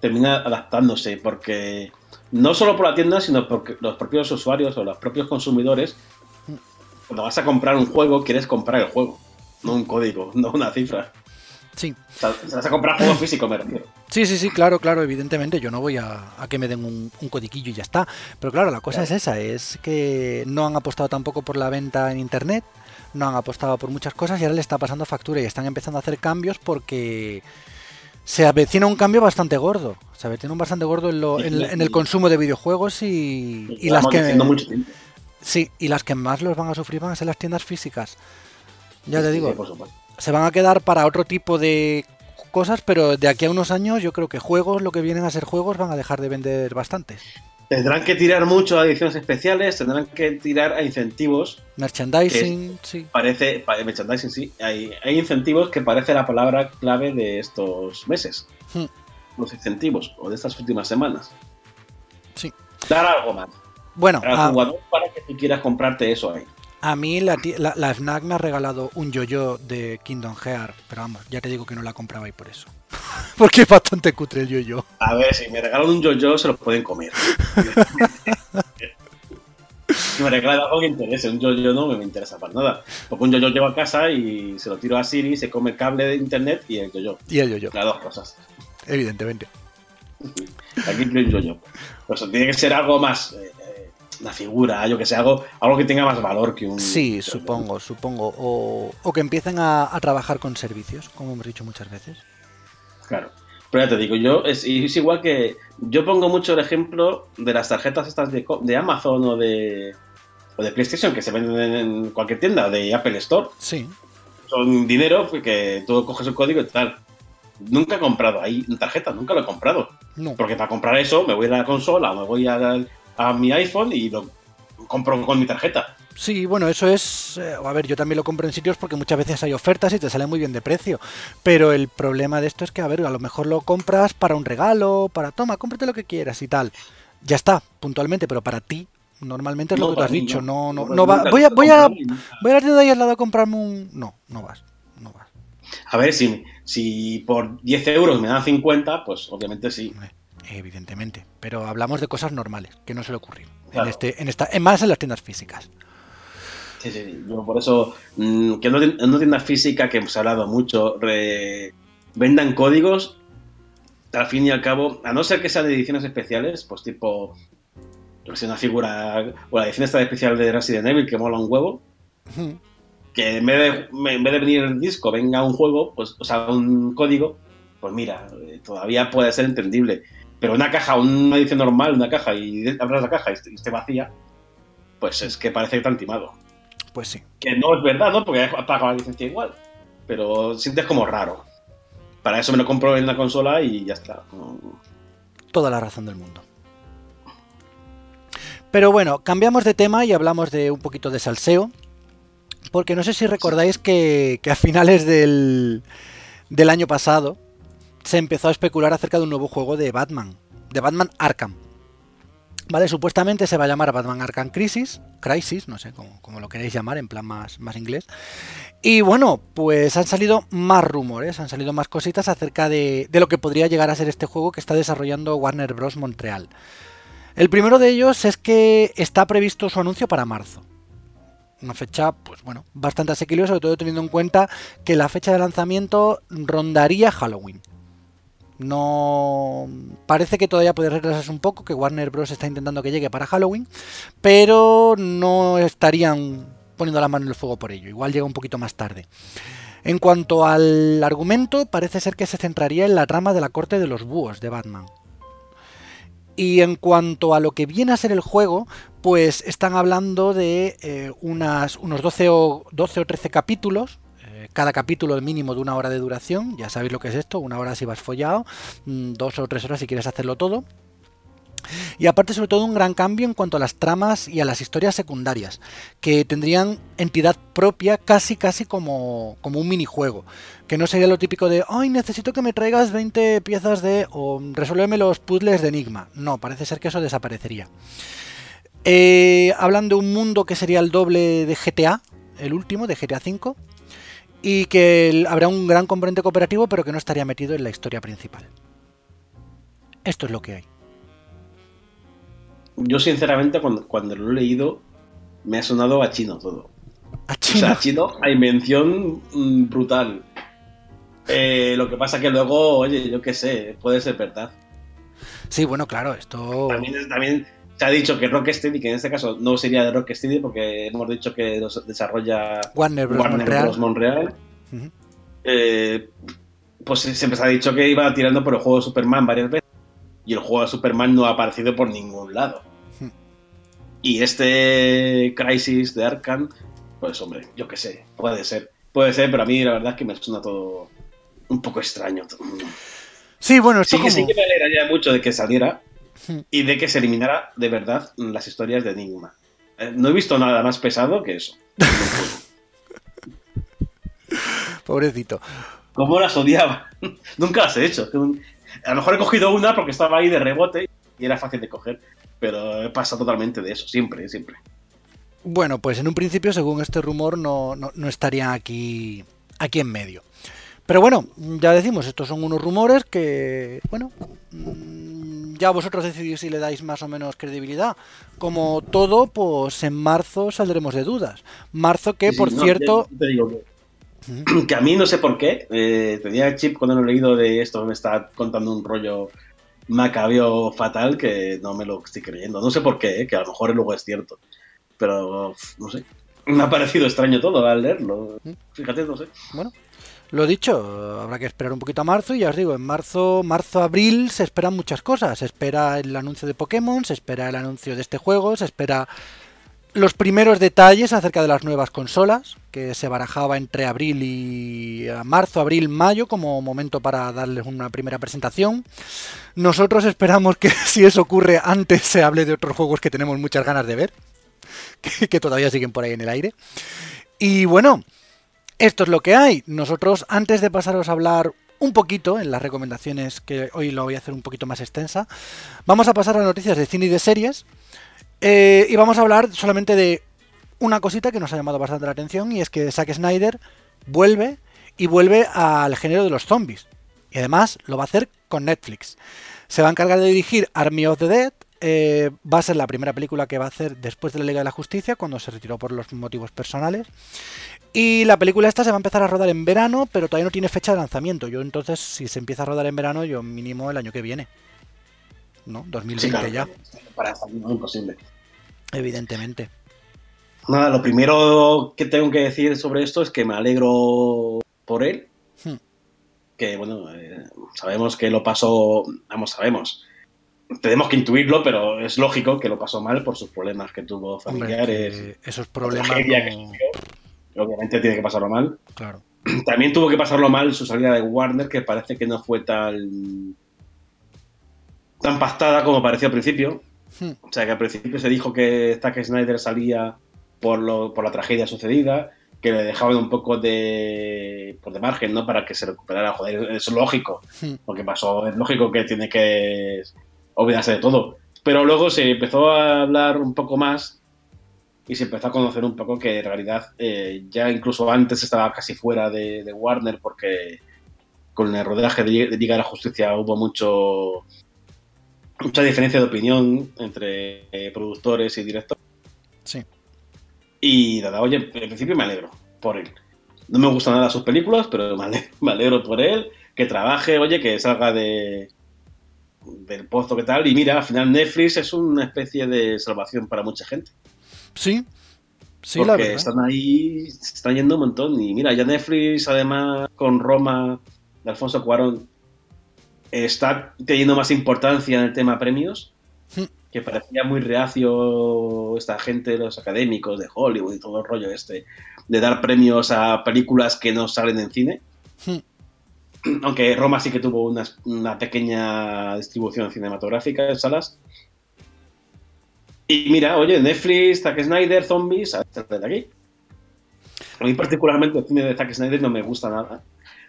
termina adaptándose, porque no solo por la tienda, sino porque los propios usuarios o los propios consumidores, cuando vas a comprar un juego, quieres comprar el juego, no un código, no una cifra. Sí. O vas a comprar juego físico, me refiero. Sí, sí, sí, claro, claro, evidentemente. Yo no voy a, que me den un, un, codiquillo y ya está. Pero claro, la cosa es esa, es que no han apostado tampoco por la venta en Internet, no han apostado por muchas cosas y ahora le está pasando factura y están empezando a hacer cambios porque se avecina un cambio bastante gordo. Se avecina un bastante gordo en, el consumo de videojuegos y, las que. Sí, y las que más los van a sufrir van a ser las tiendas físicas. Ya te digo, se van a quedar para otro tipo de cosas, pero de aquí a unos años yo creo que juegos, lo que vienen a ser juegos, van a dejar de vender bastantes. Tendrán que tirar mucho a ediciones especiales, tendrán que tirar a incentivos. Merchandising, sí. Parece, merchandising, sí. Hay, incentivos que parece la palabra clave de estos meses. Hmm. Los incentivos, o de estas últimas semanas. Sí. Dar algo más. Bueno, ah, para que tú quieras comprarte eso ahí. A mí la, la, FNAC me ha regalado un yo-yo de Kingdom Hearts, pero vamos, ya te digo que no la compraba y por eso. Porque es bastante cutre el yo-yo. A ver, si me regalan un yo-yo se lo pueden comer. si me regalan algo que interese, un yo-yo no me interesa para nada. Porque un yo-yo llevo a casa y se lo tiro a Siri, se come el cable de internet y el yo-yo. Y el yo-yo. Las dos cosas. Evidentemente. Aquí hay un yo-yo. Pues tiene que ser algo más... Eh, una figura, yo que sé, algo, algo que tenga más valor que un... Sí, supongo, supongo. O, que empiecen a, trabajar con servicios, como hemos dicho muchas veces. Claro. Pero ya te digo, yo es, es igual que yo pongo mucho el ejemplo de las tarjetas estas de, de Amazon o de, o de PlayStation que se venden en cualquier tienda, de Apple Store. Sí. Son dinero que tú coges el código y tal. Nunca he comprado ahí tarjeta, nunca lo he comprado. No. Porque para comprar eso me voy a la consola o me voy a, a mi iPhone y lo compro con mi tarjeta. Sí, bueno, eso es. Eh, a ver, yo también lo compro en sitios porque muchas veces hay ofertas y te sale muy bien de precio. Pero el problema de esto es que, a ver, a lo mejor lo compras para un regalo, para toma, cómprate lo que quieras y tal. Ya está, puntualmente, pero para ti, normalmente es lo que tú has dicho. No, no, no, va. Voy a, voy a, voy a la tienda ahí al lado a comprarme un. No, no vas. No vas. A ver, si, si por 10 euros me dan 50, pues obviamente sí evidentemente, pero hablamos de cosas normales, que no se le ocurrió. En, este, en, esta, en más en las tiendas físicas. Sí, sí, yo por eso, mm, que en una tienda física que hemos hablado mucho, vendan códigos, al fin y al cabo, a no ser que sean ediciones especiales, pues tipo, no sé, una figura, o la edición esta especial de Resident Evil que mola un huevo, que en vez, de, en vez de venir el disco venga un juego, pues, o sea, un código, pues mira, eh, todavía puede ser entendible. Pero una caja, una edición normal, una caja, y abras la caja y esté vacía, pues es que parece que está timado. Pues sí. Que no es verdad, ¿no? Porque pagado la licencia igual. Pero sientes como raro. Para eso me lo compro en la consola y ya está. Toda la razón del mundo. Pero bueno, cambiamos de tema y hablamos de un poquito de salseo. Porque no sé si recordáis que, a finales del, del año pasado se empezó a especular acerca de un nuevo juego de Batman, de Batman Arkham. Vale, supuestamente se va a llamar Batman Arkham Crisis, Crisis, no sé cómo, lo queréis llamar, en plan más, más inglés. Y bueno, pues han salido más rumores, han salido más cositas acerca de, de lo que podría llegar a ser este juego que está desarrollando Warner Bros. Montreal. El primero de ellos es que está previsto su anuncio para marzo. Una fecha, pues bueno, bastante asequible, sobre todo teniendo en cuenta que la fecha de lanzamiento rondaría Halloween. No parece que todavía puede retrasarse un poco, que Warner Bros está intentando que llegue para Halloween, pero no estarían poniendo la mano en el fuego por ello. Igual llega un poquito más tarde. En cuanto al argumento, parece ser que se centraría en la trama de la corte de los búhos de Batman. Y en cuanto a lo que viene a ser el juego, pues están hablando de eh, unas, unos 12 o, 12 o 13 capítulos cada capítulo mínimo de una hora de duración, ya sabéis lo que es esto, una hora si vas follado, mm, dos o tres horas si quieres hacerlo todo. Y aparte sobre todo un gran cambio en cuanto a las tramas y a las historias secundarias, que tendrían entidad propia casi casi como, como un minijuego, que no sería lo típico de, ay, necesito que me traigas 20 piezas de, o resuélveme los puzzles de Enigma. No, parece ser que eso desaparecería. Eh, hablan de un mundo que sería el doble de GTA, el último, de GTA V, y que habrá un gran componente cooperativo, pero que no estaría metido en la historia principal. Esto es lo que hay. Yo, sinceramente, cuando, cuando lo he leído, me ha sonado a chino todo. ¿A chino? O sea, a chino, a invención mm, brutal. Eh, lo que pasa que luego, oye, yo qué sé, puede ser verdad. Sí, bueno, claro, esto. También, también se ha dicho que Rocksteady, que en este caso no sería de Rocksteady porque hemos dicho que los desarrolla Warner Bros. Montreal. Eh, pues siempre se ha dicho que iba tirando por el juego de Superman varias veces y el juego de Superman no ha aparecido por ningún lado. Y este Crisis de Arkham, pues hombre, yo qué sé, puede ser. Puede ser, pero a mí la verdad es que me suena todo un poco extraño. Sí, bueno, esto sí, que sí que me alegraría mucho de que saliera, y de que se eliminara de verdad las historias de Enigma. Eh, no he visto nada más pesado que eso. Pobrecito. ¿Cómo las odiaba? Nunca las he hecho. A lo mejor he cogido una porque estaba ahí de rebote y era fácil de coger, pero pasa totalmente de eso, siempre, siempre. Bueno, pues en un principio, según este rumor, no, no, no estaría aquí, aquí en medio. Pero bueno, ya decimos, estos son unos rumores que, bueno, ya vosotros decidís si le dais más o menos credibilidad. Como todo, pues en marzo saldremos de dudas. Marzo que, por cierto... Te digo que, a mí no sé por qué, eh, tenía el chip cuando lo he leído de esto, me está contando un rollo macabeo fatal que no me lo estoy creyendo. No sé por qué, eh, que a lo mejor luego es cierto. Pero, no sé. Me ha parecido extraño todo al leerlo. Fíjate, no sé. Bueno, lo dicho, habrá que esperar un poquito a marzo y ya os digo, en marzo, marzo, abril se esperan muchas cosas. Se espera el anuncio de Pokémon, se espera el anuncio de este juego, se espera los primeros detalles acerca de las nuevas consolas, que se barajaba entre abril y eh, marzo, abril, mayo como momento para darles una primera presentación. Nosotros esperamos que si eso ocurre antes se hable de otros juegos que tenemos muchas ganas de ver, que, que todavía siguen por ahí en el aire. Y bueno, esto es lo que hay. Nosotros, antes de pasaros a hablar un poquito en las recomendaciones, que hoy lo voy a hacer un poquito más extensa, vamos a pasar a noticias de cine y de series. Eh, y vamos a hablar solamente de una cosita que nos ha llamado bastante la atención, y es que Zack Snyder vuelve y vuelve al género de los zombies. Y además lo va a hacer con Netflix. Se va a encargar de dirigir Army of the Dead, eh, va a ser la primera película que va a hacer después de la Liga de la Justicia, cuando se retiró por los motivos personales. Y la película esta se va a empezar a rodar en verano, pero todavía no tiene fecha de lanzamiento. Yo entonces, si se empieza a rodar en verano, yo mínimo el año que viene. ¿No? 2020 ya. Para no imposible. Evidentemente. Nada, lo primero que tengo que decir sobre esto es que me alegro por él. Hmm. Que bueno, eh, sabemos que lo pasó, vamos, sabemos. Tenemos que intuirlo, pero es lógico que lo pasó mal por sus problemas que tuvo familiares. esos problemas. obviamente tiene que pasarlo mal. Claro. También tuvo que pasarlo mal su salida de Warner, que parece que no fue tan tan pastada como pareció al principio. Hmm. O sea, que al principio se dijo que Zack Snyder salía por, lo, por la tragedia sucedida, que le dejaban un poco de, por de margen, ¿no? Para que se recuperara. Joder, es lógico. Lo hmm. que pasó es lógico que tiene que olvidarse de todo. Pero luego se empezó a hablar un poco más y se empezó a conocer un poco que en realidad eh, ya incluso antes estaba casi fuera de, Warner porque con el rodaje de, de Liga de la Justicia hubo mucho mucha diferencia de opinión entre eh, productores y directores. Sí. Y nada, oye, en principio me alegro por él. No me gustan nada sus películas, pero me alegro, por él, que trabaje, oye, que salga de del pozo que tal. Y mira, al final Netflix es una especie de salvación para mucha gente. Sí, sí, Porque la verdad. están ahí, se están yendo un montón. Y mira, ya Netflix, además, con Roma, de Alfonso Cuarón, está teniendo más importancia en el tema premios, hmm. que parecía muy reacio esta gente, los académicos de Hollywood y todo el rollo este, de dar premios a películas que no salen en cine. Hmm. Aunque Roma sí que tuvo una, pequeña distribución cinematográfica en salas. Y mira, oye, Netflix, Zack Snyder, Zombies, a de aquí. A mí particularmente el cine de Zack Snyder no me gusta nada.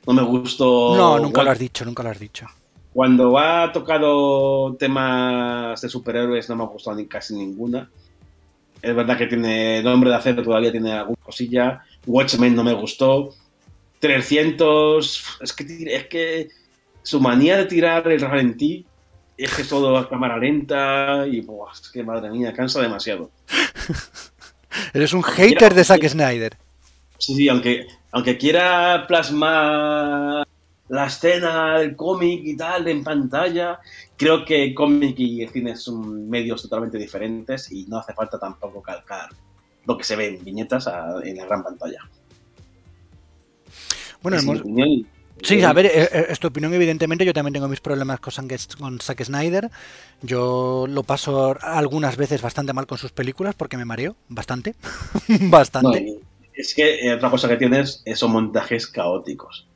No me gustó... No, nunca lo has dicho, nunca lo has dicho. Cuando ha tocado temas de superhéroes no me ha gustado ni casi ninguna. Es verdad que tiene Nombre de Acero, todavía tiene alguna cosilla. Watchmen no me gustó. 300, es que, es que su manía de tirar el ralentí es que es todo a cámara lenta y, buah, es que madre mía, cansa demasiado. Eres un hater de Zack Snyder. Sí, sí, aunque, aunque quiera plasmar la escena del cómic y tal en pantalla. Creo que cómic y cine son medios totalmente diferentes y no hace falta tampoco calcar lo que se ve en viñetas en la gran pantalla. Bueno, Sí, a ver, eh, eh, es tu opinión, evidentemente. Yo también tengo mis problemas con, con Zack Snyder. Yo lo paso algunas veces bastante mal con sus películas porque me mareo bastante. bastante. es que eh, otra cosa que tienes son montajes caóticos.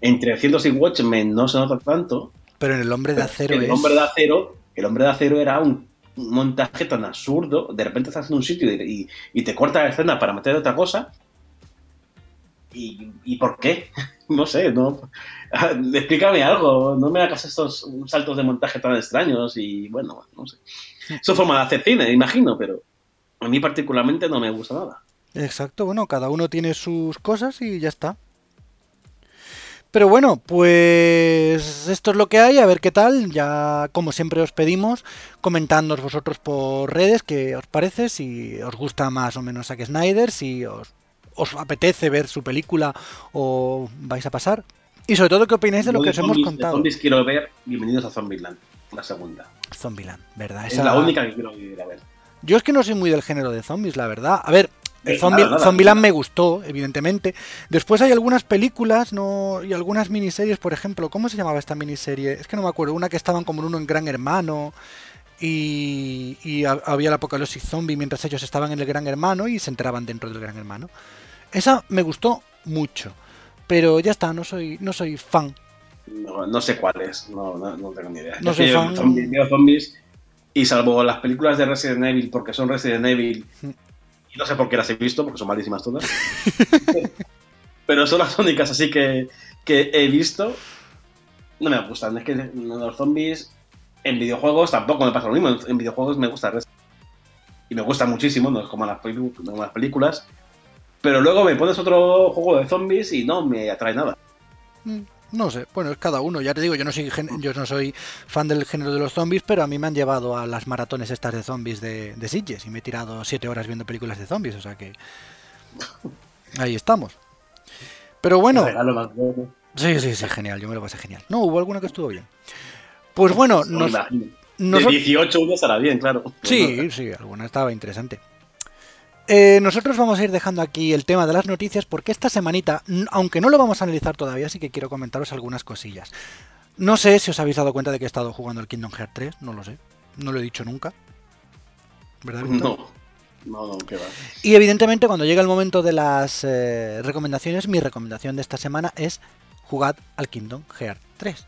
Entre 300 y Watchmen no se nota tanto. Pero en El Hombre de Acero el Hombre de Acero, El Hombre de Acero era un montaje tan absurdo. De repente estás en un sitio y, te corta la escena para meter otra cosa. ¿Y, por qué? no sé, no. Explícame algo. No me hagas estos saltos de montaje tan extraños y bueno, no sé. Es forma de hacer cine, imagino, pero a mí particularmente no me gusta nada. Exacto, bueno, cada uno tiene sus cosas y ya está. Pero bueno, pues esto es lo que hay, a ver qué tal. Ya como siempre os pedimos, comentadnos vosotros por redes qué os parece, si os gusta más o menos Zack Snyder, si os, apetece ver su película o vais a pasar. Y sobre todo qué opináis de lo que os hemos contado. Zombies quiero ver, bienvenidos a Zombieland, la segunda. Zombieland, ¿verdad? Es la única que quiero ir a ver. Yo es que no soy muy del género de zombies, la verdad. A ver, eh, Zombieland me gustó, evidentemente. Después hay algunas películas no y algunas miniseries, por ejemplo. ¿Cómo se llamaba esta miniserie? Es que no me acuerdo. Una que estaban como en uno en Gran Hermano y, y había el apocalipsis zombie mientras ellos estaban en el Gran Hermano y se enteraban dentro del Gran Hermano. Esa me gustó mucho. Pero ya está, no soy, no soy fan. No, sé cuál es, no, no, tengo ni idea. No soy fan. Zombies, y salvo las películas de Resident Evil, porque son Resident Evil, mm no sé por qué las he visto, porque son malísimas todas. Pero son las únicas así que, que he visto. No me gustan. Es que los zombies en videojuegos tampoco me pasa lo mismo. En videojuegos me gusta y me gusta muchísimo, no es como las películas. Pero luego me pones otro juego de zombies y no me atrae nada. Mm, No sé, bueno, es cada uno. Ya te digo, yo no soy yo no soy fan del género de los zombies, pero a mí me han llevado a las maratones estas de zombies de, de Sitges y me he tirado siete horas viendo películas de zombies, o sea que ahí estamos. Pero bueno. Sí, sí, sí, genial, yo me lo pasé genial. No, hubo alguna que estuvo bien. Pues bueno, nos, de 18 uno estará bien, claro. Sí, sí, alguna estaba interesante. Eh, nosotros vamos a ir dejando aquí el tema de las noticias porque esta semanita, aunque no lo vamos a analizar todavía, sí que quiero comentaros algunas cosillas. No sé si os habéis dado cuenta de que he estado jugando el Kingdom Hearts 3, no lo sé. No lo he dicho nunca. ¿Verdad? No. No, no, qué va. Y evidentemente cuando llega el momento de las eh, recomendaciones, mi recomendación de esta semana es jugad al Kingdom Hearts 3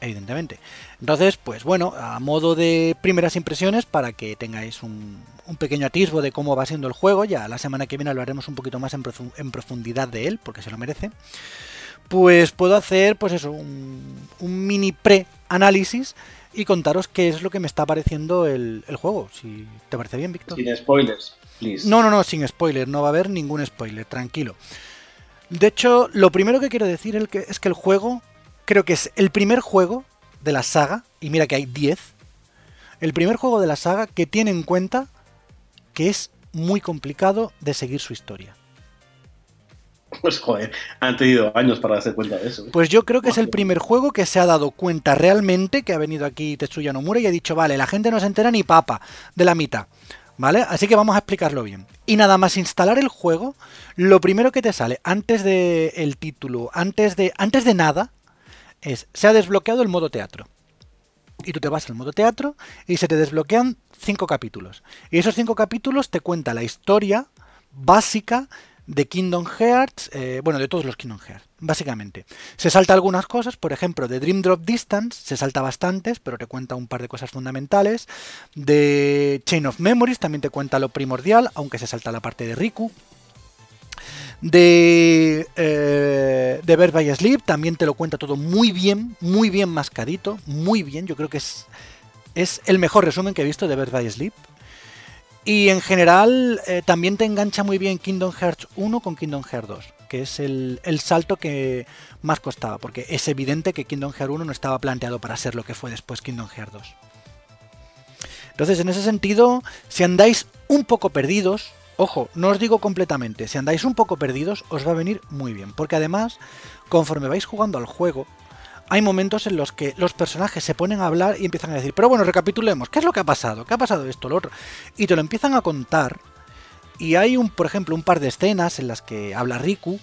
evidentemente. Entonces, pues bueno, a modo de primeras impresiones, para que tengáis un, pequeño atisbo de cómo va siendo el juego, ya la semana que viene hablaremos un poquito más en, profundidad de él, porque se lo merece, pues puedo hacer, pues eso, un, mini pre-análisis y contaros qué es lo que me está pareciendo el, juego, si te parece bien, Víctor. Sin spoilers, please. No, no, no, sin spoilers, no va a haber ningún spoiler, tranquilo. De hecho, lo primero que quiero decir es que el juego creo que es el primer juego de la saga, y mira que hay 10, el primer juego de la saga que tiene en cuenta que es muy complicado de seguir su historia. Pues joder, han tenido años para darse cuenta de eso. Pues yo creo que es el primer juego que se ha dado cuenta realmente que ha venido aquí Tetsuya Nomura y ha dicho, vale, la gente no se entera ni papa de la mitad. ¿Vale? Así que vamos a explicarlo bien. Y nada más instalar el juego, lo primero que te sale antes del el título, antes de, antes de nada, es, se ha desbloqueado el modo teatro. Y tú te vas al modo teatro y se te desbloquean cinco capítulos. Y esos cinco capítulos te cuenta la historia básica de Kingdom Hearts, eh, bueno, de todos los Kingdom Hearts, básicamente. Se salta algunas cosas, por ejemplo, de Dream Drop Distance, se salta bastantes, pero te cuenta un par de cosas fundamentales. De Chain of Memories también te cuenta lo primordial, aunque se salta la parte de Riku de, eh, de Birth by Sleep, también te lo cuenta todo muy bien, muy bien mascadito, muy bien, yo creo que es, es el mejor resumen que he visto de Birth by Sleep. Y en general eh, también te engancha muy bien Kingdom Hearts 1 con Kingdom Hearts 2, que es el, el, salto que más costaba, porque es evidente que Kingdom Hearts 1 no estaba planteado para ser lo que fue después Kingdom Hearts 2. Entonces, en ese sentido, si andáis un poco perdidos, Ojo, no os digo completamente, si andáis un poco perdidos os va a venir muy bien, porque además, conforme vais jugando al juego, hay momentos en los que los personajes se ponen a hablar y empiezan a decir, pero bueno, recapitulemos, ¿qué es lo que ha pasado? ¿Qué ha pasado esto, lo otro? Y te lo empiezan a contar. Y hay un, por ejemplo, un par de escenas en las que habla Riku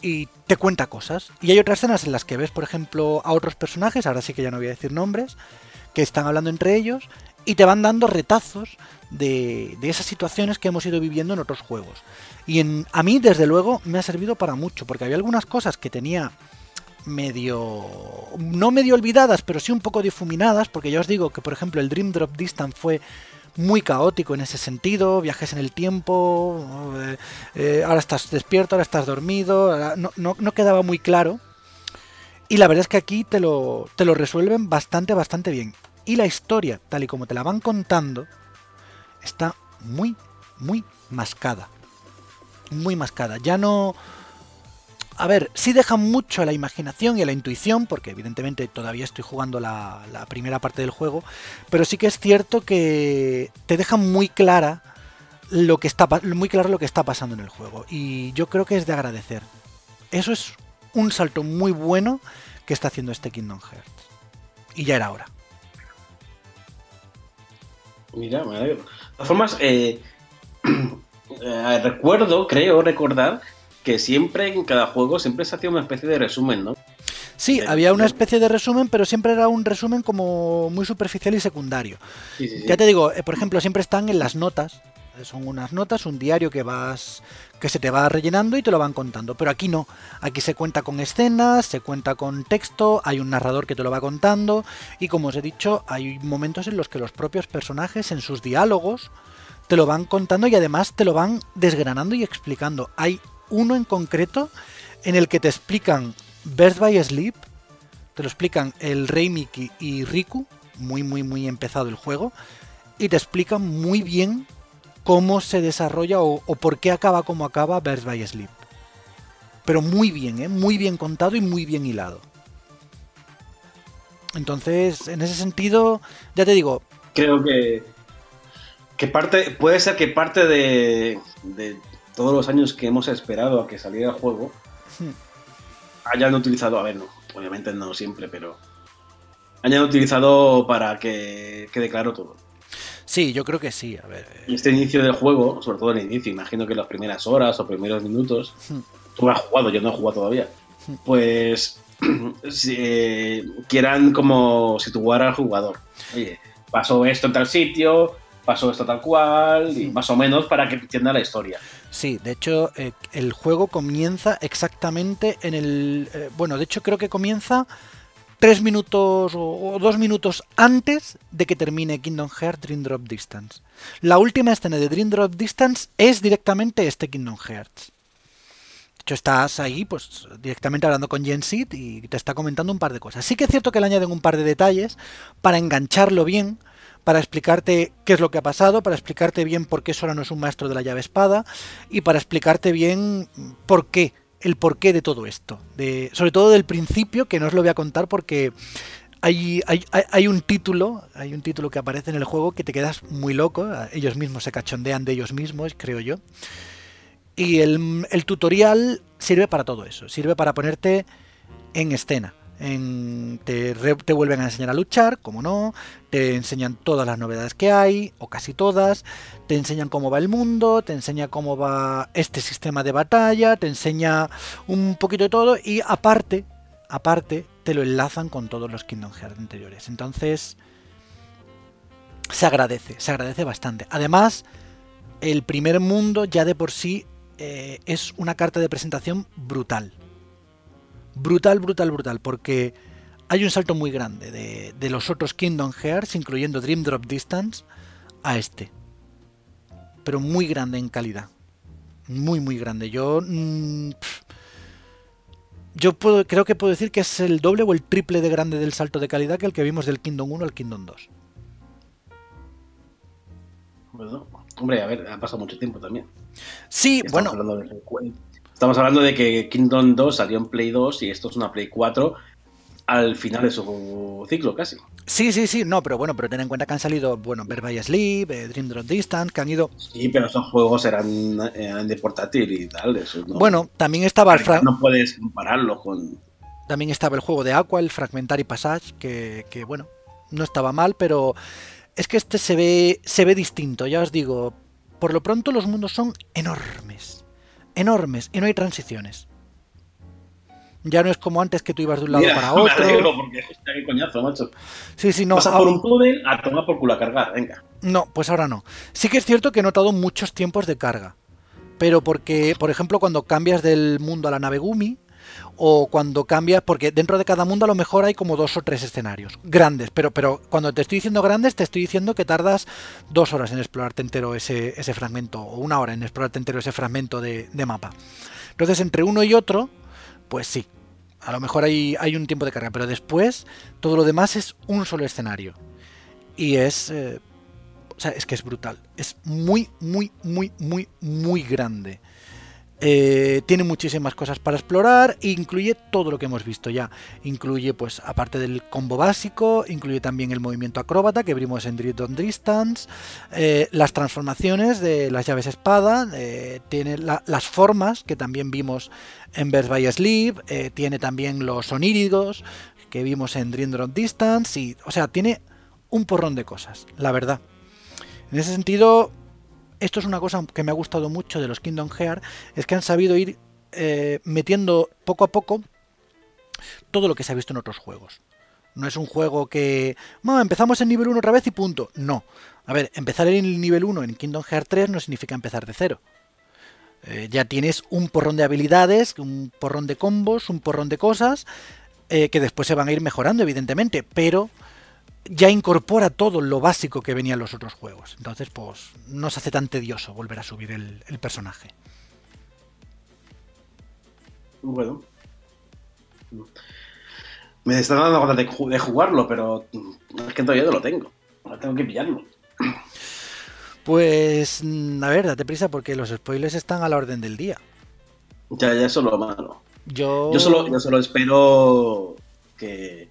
y te cuenta cosas. Y hay otras escenas en las que ves, por ejemplo, a otros personajes, ahora sí que ya no voy a decir nombres, que están hablando entre ellos y te van dando retazos de, esas situaciones que hemos ido viviendo en otros juegos. Y en, a mí, desde luego, me ha servido para mucho, porque había algunas cosas que tenía medio no medio olvidadas pero sí un poco difuminadas porque ya os digo que por ejemplo el Dream Drop Distance fue muy caótico en ese sentido viajes en el tiempo eh, eh, ahora estás despierto ahora estás dormido no, no, quedaba muy claro y la verdad es que aquí te lo, te lo resuelven bastante bastante bien y la historia tal y como te la van contando está muy, muy mascada. Muy mascada. Ya no... A ver, sí deja mucho a la imaginación y a la intuición, porque evidentemente todavía estoy jugando la, primera parte del juego, pero sí que es cierto que te deja muy clara lo que está muy claro lo que está pasando en el juego. Y yo creo que es de agradecer. Eso es un salto muy bueno que está haciendo este Kingdom Hearts. Y ya era hora. Mira, me alegro todas formas, eh, eh, recuerdo, creo recordar, que siempre en cada juego siempre se hacía una especie de resumen, ¿no? Sí, había una especie de resumen, pero siempre era un resumen como muy superficial y secundario. ya te digo, eh, por ejemplo, siempre están en las notas. Son unas notas, un diario que vas que se te va rellenando y te lo van contando. Pero aquí no. Aquí se cuenta con escenas, se cuenta con texto, hay un narrador que te lo va contando. Y como os he dicho, hay momentos en los que los propios personajes, en sus diálogos, te lo van contando y además te lo van desgranando y explicando. Hay uno en concreto en el que te explican Birth by Sleep, te lo explican el Rey Miki y Riku, muy muy muy empezado el juego, y te explican muy bien cómo se desarrolla o, por qué acaba como acaba Birth by Sleep. pero muy bien, ¿eh? muy bien contado y muy bien hilado. Entonces, en ese sentido, ya te digo. Creo que, que parte, puede ser que parte de, de todos los años que hemos esperado a que saliera el juego hmm. hayan utilizado, a ver, no, obviamente no siempre, pero hayan utilizado para que quede claro todo. Sí, yo creo que sí. A ver. Y este inicio del juego, sobre todo el inicio, imagino que las primeras horas o primeros minutos, hmm. tú has jugado, yo no he jugado todavía, hmm. pues si, eh, quieran como situar al jugador. Oye, pasó esto en tal sitio, pasó esto tal cual, y más o menos para que entienda la historia. Sí, de hecho, eh, el juego comienza exactamente en el. Eh, bueno, de hecho, creo que comienza tres minutos o, dos minutos antes de que termine Kingdom Hearts Dream Drop Distance. La última escena de Dream Drop Distance es directamente este Kingdom Hearts. De hecho, estás ahí, pues, directamente hablando con Jensit y te está comentando un par de cosas. Sí que es cierto que le añaden un par de detalles para engancharlo bien, para explicarte qué es lo que ha pasado, para explicarte bien por qué Sora no es un maestro de la llave espada y para explicarte bien por qué el porqué de todo esto. De, sobre todo del principio, que no os lo voy a contar porque hay, un título, hay un título que aparece en el juego que te quedas muy loco. Ellos mismos se cachondean de ellos mismos, creo yo. Y el tutorial sirve para todo eso. Sirve para ponerte en escena te, vuelven a enseñar a luchar, como no, te enseñan todas las novedades que hay, o casi todas, te enseñan cómo va el mundo, te enseña cómo va este sistema de batalla, te enseña un poquito de todo y aparte, aparte, te lo enlazan con todos los Kingdom Hearts anteriores. Entonces, se agradece, se agradece bastante. Además, el primer mundo ya de por sí eh, es una carta de presentación brutal brutal, brutal, brutal, porque hay un salto muy grande de, los otros Kingdom Hearts, incluyendo Dream Drop Distance, a este. Pero muy grande en calidad. Muy, muy grande. Yo... Mm, yo puedo, creo que puedo decir que es el doble o el triple de grande del salto de calidad que el que vimos del Kingdom 1 al Kingdom 2. hombre, a ver, ha pasado mucho tiempo también. Sí, bueno. Estamos hablando de que Kingdom 2 salió en Play 2 y esto es una Play 4 al final de su ciclo casi. Sí, sí, sí, no, pero bueno, pero ten en cuenta que han salido, bueno, Bear by Sleep, eh, Dream Drop Distance, que han ido... Sí, pero esos juegos eran, de portátil y tal. Eso Bueno, también estaba el... No puedes compararlo con... También estaba el juego de Aqua, el Fragmentary Passage, que, que bueno, no estaba mal, pero es que este se ve, se ve distinto, ya os digo, por lo pronto los mundos son enormes enormes y no hay transiciones. Ya no es como antes que tú ibas de un lado para otro. porque coñazo, macho. Sí, sí, no. Pasa por un túnel a tomar por culo a cargar, venga. No, pues ahora no. Sí que es cierto que he notado muchos tiempos de carga. Pero porque, por ejemplo, cuando cambias del mundo a la nave Gumi, o cuando cambias, porque dentro de cada mundo a lo mejor hay como dos o tres escenarios grandes, pero, pero cuando te estoy diciendo grandes, te estoy diciendo que tardas dos horas en explorarte entero ese, ese fragmento, o una hora en explorarte entero ese fragmento de, mapa. Entonces, entre uno y otro, pues sí, a lo mejor hay, hay, un tiempo de carga, pero después todo lo demás es un solo escenario. Y es... Eh, o sea, es que es brutal. Es muy, muy, muy, muy, muy grande. Eh, tiene muchísimas cosas para explorar, incluye todo lo que hemos visto ya. Incluye, pues, aparte del combo básico, incluye también el movimiento acróbata que vimos en Dread on Distance, eh, las transformaciones de las llaves espada, eh, tiene las formas que también vimos en Birth by Sleep, tiene también los soníridos que vimos en Dream on Distance, o sea, tiene un porrón de cosas, la verdad. En ese sentido, esto es una cosa que me ha gustado mucho de los Kingdom Hearts, es que han sabido ir eh, metiendo poco a poco todo lo que se ha visto en otros juegos. No es un juego que, empezamos en nivel 1 otra vez y punto. No. A ver, empezar en el nivel 1 en Kingdom Hearts 3 no significa empezar de cero. Eh, ya tienes un porrón de habilidades, un porrón de combos, un porrón de cosas eh, que después se van a ir mejorando, evidentemente, pero ya incorpora todo lo básico que venía en los otros juegos. Entonces, pues no se hace tan tedioso volver a subir el, personaje. Bueno. Me está dando ganas de, jugarlo, pero es que todavía no lo tengo. Ahora tengo que pillarlo. Pues, a ver, date prisa porque los spoilers están a la orden del día. Ya, ya, eso es lo malo. Yo, Yo solo, yo solo espero que,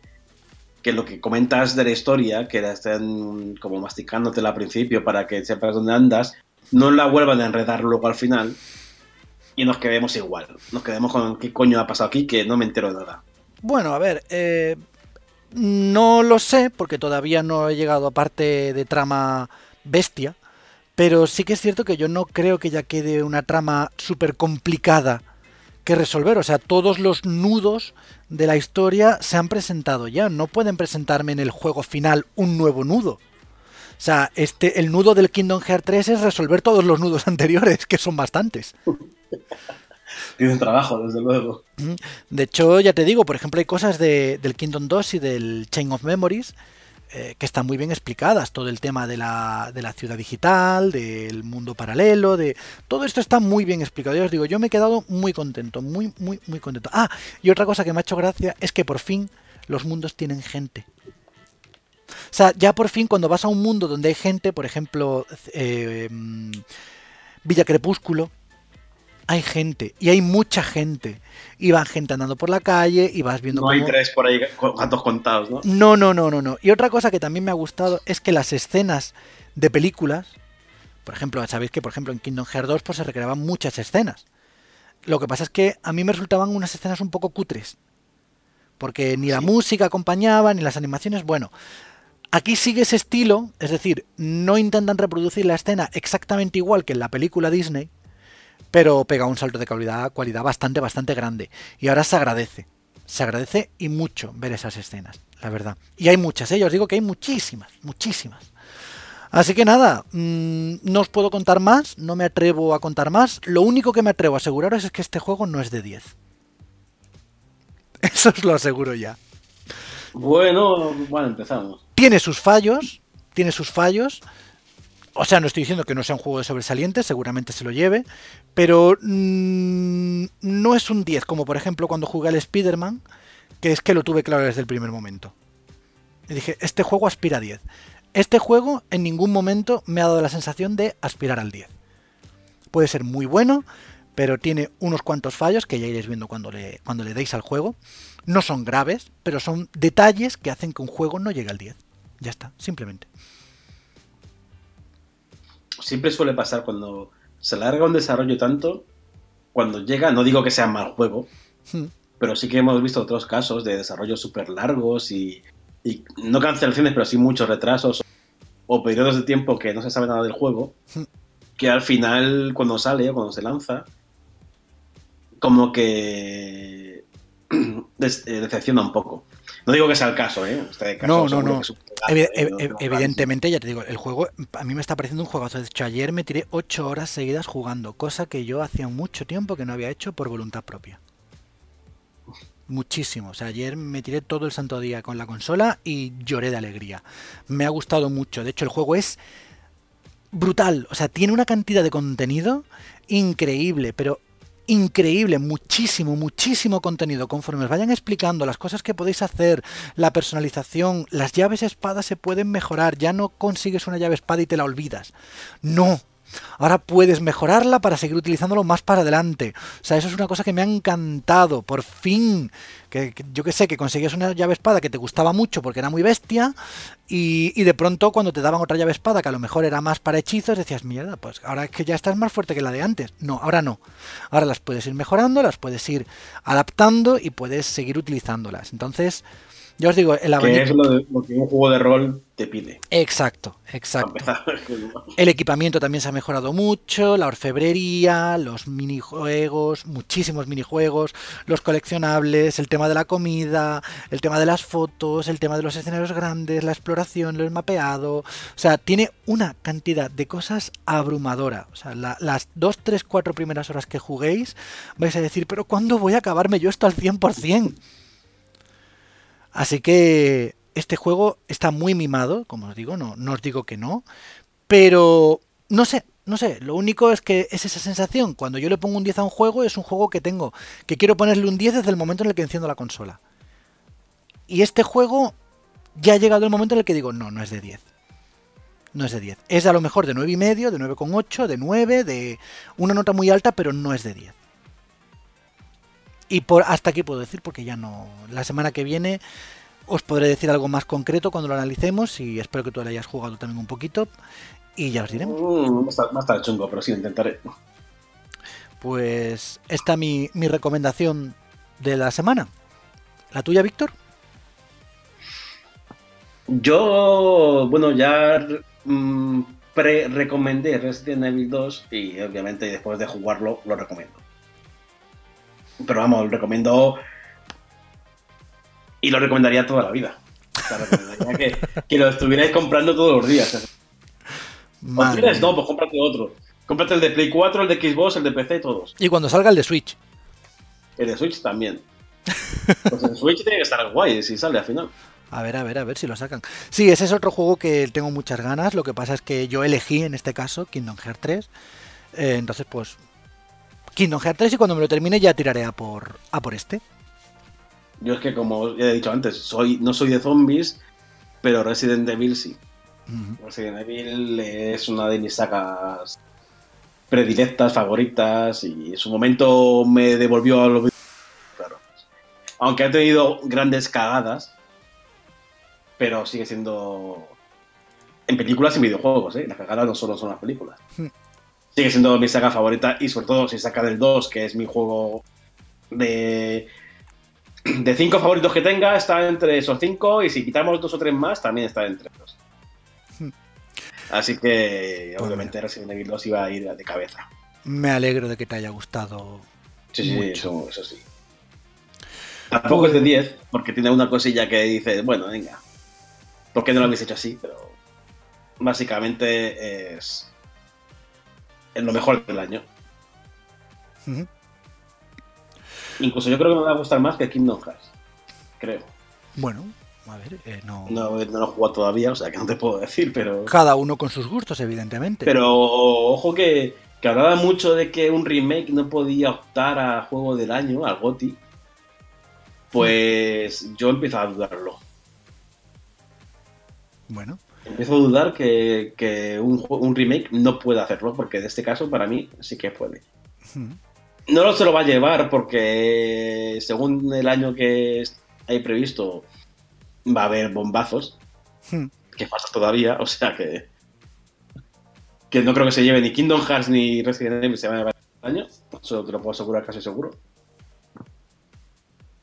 que lo que comentas de la historia, que la estén como masticándotela al principio para que sepas dónde andas, no la vuelvan a enredar luego al final y nos quedemos igual. Nos quedemos con qué coño ha pasado aquí, que no me entero de nada. Bueno, a ver, eh, no lo sé porque todavía no he llegado a parte de trama bestia, pero sí que es cierto que yo no creo que ya quede una trama súper complicada que resolver. O sea, todos los nudos de la historia se han presentado ya. No pueden presentarme en el juego final un nuevo nudo. O sea, este, el nudo del Kingdom Hearts 3 es resolver todos los nudos anteriores, que son bastantes. Tienen trabajo, desde luego. De hecho, ya te digo, por ejemplo, hay cosas de, del Kingdom 2 y del Chain of Memories eh, que están muy bien explicadas. Todo el tema de la, de la, ciudad digital, del mundo paralelo, de todo esto está muy bien explicado. Ya os digo, yo me he quedado muy contento, muy, muy, muy contento. Ah, y otra cosa que me ha hecho gracia es que por fin los mundos tienen gente. O sea, ya por fin cuando vas a un mundo donde hay gente, por ejemplo, eh, Villa Crepúsculo, hay gente, y hay mucha gente. Y gente andando por la calle y vas viendo... No hay tres por ahí, cuantos contados, ¿no? No, no, no, no, no. Y otra cosa que también me ha gustado es que las escenas de películas, por ejemplo, sabéis que por ejemplo en Kingdom Hearts 2 pues, se recreaban muchas escenas. Lo que pasa es que a mí me resultaban unas escenas un poco cutres. Porque ni la sí. música acompañaba, ni las animaciones. Bueno, aquí sigue ese estilo, es decir, no intentan reproducir la escena exactamente igual que en la película Disney, pero pega un salto de calidad, cualidad bastante, bastante grande. Y ahora se agradece. Se agradece y mucho ver esas escenas, la verdad. Y hay muchas, ¿eh? Yo os digo que hay muchísimas, muchísimas. Así que nada, mmm, no os puedo contar más, no me atrevo a contar más. Lo único que me atrevo a aseguraros es que este juego no es de 10. Eso os lo aseguro ya. Bueno, bueno, empezamos. Tiene sus fallos, tiene sus fallos. O sea, no estoy diciendo que no sea un juego de sobresalientes, seguramente se lo lleve, pero mmm, no es un 10, como por ejemplo cuando jugué al Spider-Man, que es que lo tuve claro desde el primer momento. Y dije, este juego aspira a 10. Este juego en ningún momento me ha dado la sensación de aspirar al 10. Puede ser muy bueno, pero tiene unos cuantos fallos que ya iréis viendo cuando le, cuando le deis al juego. No son graves, pero son detalles que hacen que un juego no llegue al 10. Ya está, simplemente siempre suele pasar cuando se larga un desarrollo tanto, cuando llega, no digo que sea mal juego, hmm. pero sí que hemos visto otros casos de desarrollos súper largos y, y, no cancelaciones, pero sí muchos retrasos o periodos de tiempo que no se sabe nada del juego, hmm. que al final, cuando sale o cuando se lanza, como que decepciona un poco. No digo que sea el caso, ¿eh? Este caso, no, no, no. Evi ev evidentemente, ya te digo, el juego a mí me está pareciendo un juegazo. De hecho, ayer me tiré 8 horas seguidas jugando, cosa que yo hacía mucho tiempo que no había hecho por voluntad propia. Muchísimo. O sea, ayer me tiré todo el santo día con la consola y lloré de alegría. Me ha gustado mucho. De hecho, el juego es brutal. O sea, tiene una cantidad de contenido increíble, pero increíble, muchísimo, muchísimo contenido. Conforme os vayan explicando las cosas que podéis hacer, la personalización, las llaves espada se pueden mejorar. Ya no consigues una llave espada y te la olvidas. No, Ahora puedes mejorarla para seguir utilizándolo más para adelante. O sea, eso es una cosa que me ha encantado. Por fin, que, yo que sé, que conseguías una llave espada que te gustaba mucho porque era muy bestia y, y, de pronto cuando te daban otra llave espada que a lo mejor era más para hechizos, decías, mierda, pues ahora es que ya estás más fuerte que la de antes. No, ahora no. Ahora las puedes ir mejorando, las puedes ir adaptando y puedes seguir utilizándolas. Entonces... Yo os digo, el abanico... Que es lo, de, lo, que un juego de rol te pide. Exacto, exacto. El equipamiento también se ha mejorado mucho, la orfebrería, los minijuegos, muchísimos minijuegos, los coleccionables, el tema de la comida, el tema de las fotos, el tema de los escenarios grandes, la exploración, el mapeado. O sea, tiene una cantidad de cosas abrumadora. O sea, la, las dos, tres, cuatro primeras horas que juguéis vais a decir, pero ¿cuándo voy a acabarme yo esto al 100%? Así que este juego está muy mimado, como os digo, no, os digo que no, pero no sé, no sé, lo único es que es esa sensación, cuando yo le pongo un 10 a un juego, es un juego que tengo, que quiero ponerle un 10 desde el momento en el que enciendo la consola. Y este juego ya ha llegado el momento en el que digo, no, no es de 10. No es de 10. Es a lo mejor de 9,5, de 9,8, de 9, de una nota muy alta, pero no es de 10. Y por hasta aquí puedo decir, porque ya no. La semana que viene os podré decir algo más concreto cuando lo analicemos y espero que tú lo hayas jugado también un poquito. Y ya os diremos. Mm, va a estar chungo, pero sí, intentaré. Pues esta mi, mi recomendación de la semana. ¿La tuya, Víctor? Yo, bueno, ya mm, pre-recomendé Resident Evil 2 y obviamente después de jugarlo lo recomiendo. Pero vamos, lo recomiendo y lo recomendaría toda la vida. O sea, recomendaría que, que, lo estuvierais comprando todos los días. No, pues cómprate otro. Cómprate el de Play 4, el de Xbox, el de PC, todos. Y cuando salga el de Switch. El de Switch también. Pues el Switch tiene que estar guay si sale al final. A ver, a ver, a ver si lo sacan. Sí, ese es otro juego que tengo muchas ganas. Lo que pasa es que yo elegí en este caso Kingdom Hearts 3. Eh, entonces, pues. Kingdom Hearts 3 y cuando me lo termine ya tiraré a por, a por este. Yo es que, como ya he dicho antes, soy, no soy de zombies, pero Resident Evil sí. Resident Evil es una de mis sagas predilectas, favoritas, y en su momento me devolvió a los claro. Aunque ha tenido grandes cagadas, pero sigue siendo en películas y videojuegos, ¿eh? Las cagadas no solo son las películas. Hmm. Sigue siendo mi saga favorita y sobre todo si saca del 2, que es mi juego de de cinco favoritos que tenga, está entre esos cinco, y si quitamos dos o tres más, también está entre esos. Hmm. Así que, pues obviamente, Resident Evil 2 iba a ir de cabeza. Me alegro de que te haya gustado. Sí, sí, Eso, eso, sí. Tampoco es de 10, pues- porque tiene una cosilla que dice, bueno, venga, ¿por qué no lo habéis hecho así? Pero básicamente es, es lo mejor del año. Incluso yo creo que me va a gustar más que Kingdom Hearts. Creo. Bueno, a ver, eh, no... no... No, lo he jugado todavía, o sea que no te puedo decir, pero. Cada uno con sus gustos, evidentemente. Pero ojo que, que hablaba mucho de que un remake no podía optar a juego del año, al GOTI. Pues yo empiezo a dudarlo. Bueno. Empiezo a dudar que, que un, un, remake no pueda hacerlo, porque en este caso para mí sí que puede. No se lo va a llevar porque según el año que hay previsto va a haber bombazos. Que pasa todavía, o sea que. Que no creo que se lleve ni Kingdom Hearts ni Resident Evil se van a llevar el año. Eso te lo puedo asegurar casi seguro.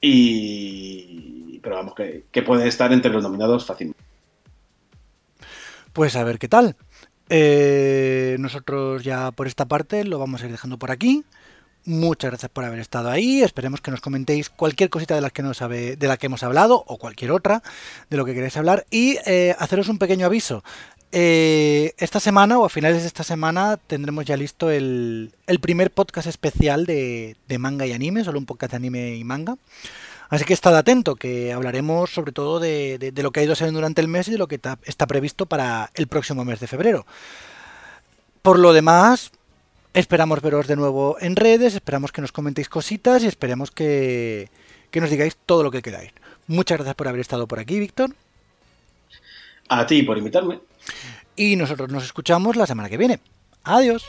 Y. Pero vamos, que, que puede estar entre los nominados fácilmente. Pues a ver qué tal. Eh, nosotros ya por esta parte lo vamos a ir dejando por aquí. Muchas gracias por haber estado ahí. Esperemos que nos comentéis cualquier cosita de la que, sabe, de la que hemos hablado o cualquier otra de lo que queréis hablar. Y eh, haceros un pequeño aviso. Eh, esta semana o a finales de esta semana tendremos ya listo el, el primer podcast especial de, de, manga y anime, solo un podcast de anime y manga. Así que estad atento, que hablaremos sobre todo de, de, de lo que ha ido saliendo durante el mes y de lo que está previsto para el próximo mes de febrero. Por lo demás, Esperamos veros de nuevo en redes, esperamos que nos comentéis cositas y esperemos que, que nos digáis todo lo que queráis. Muchas gracias por haber estado por aquí, Víctor. A ti por invitarme. Y nosotros nos escuchamos la semana que viene. Adiós.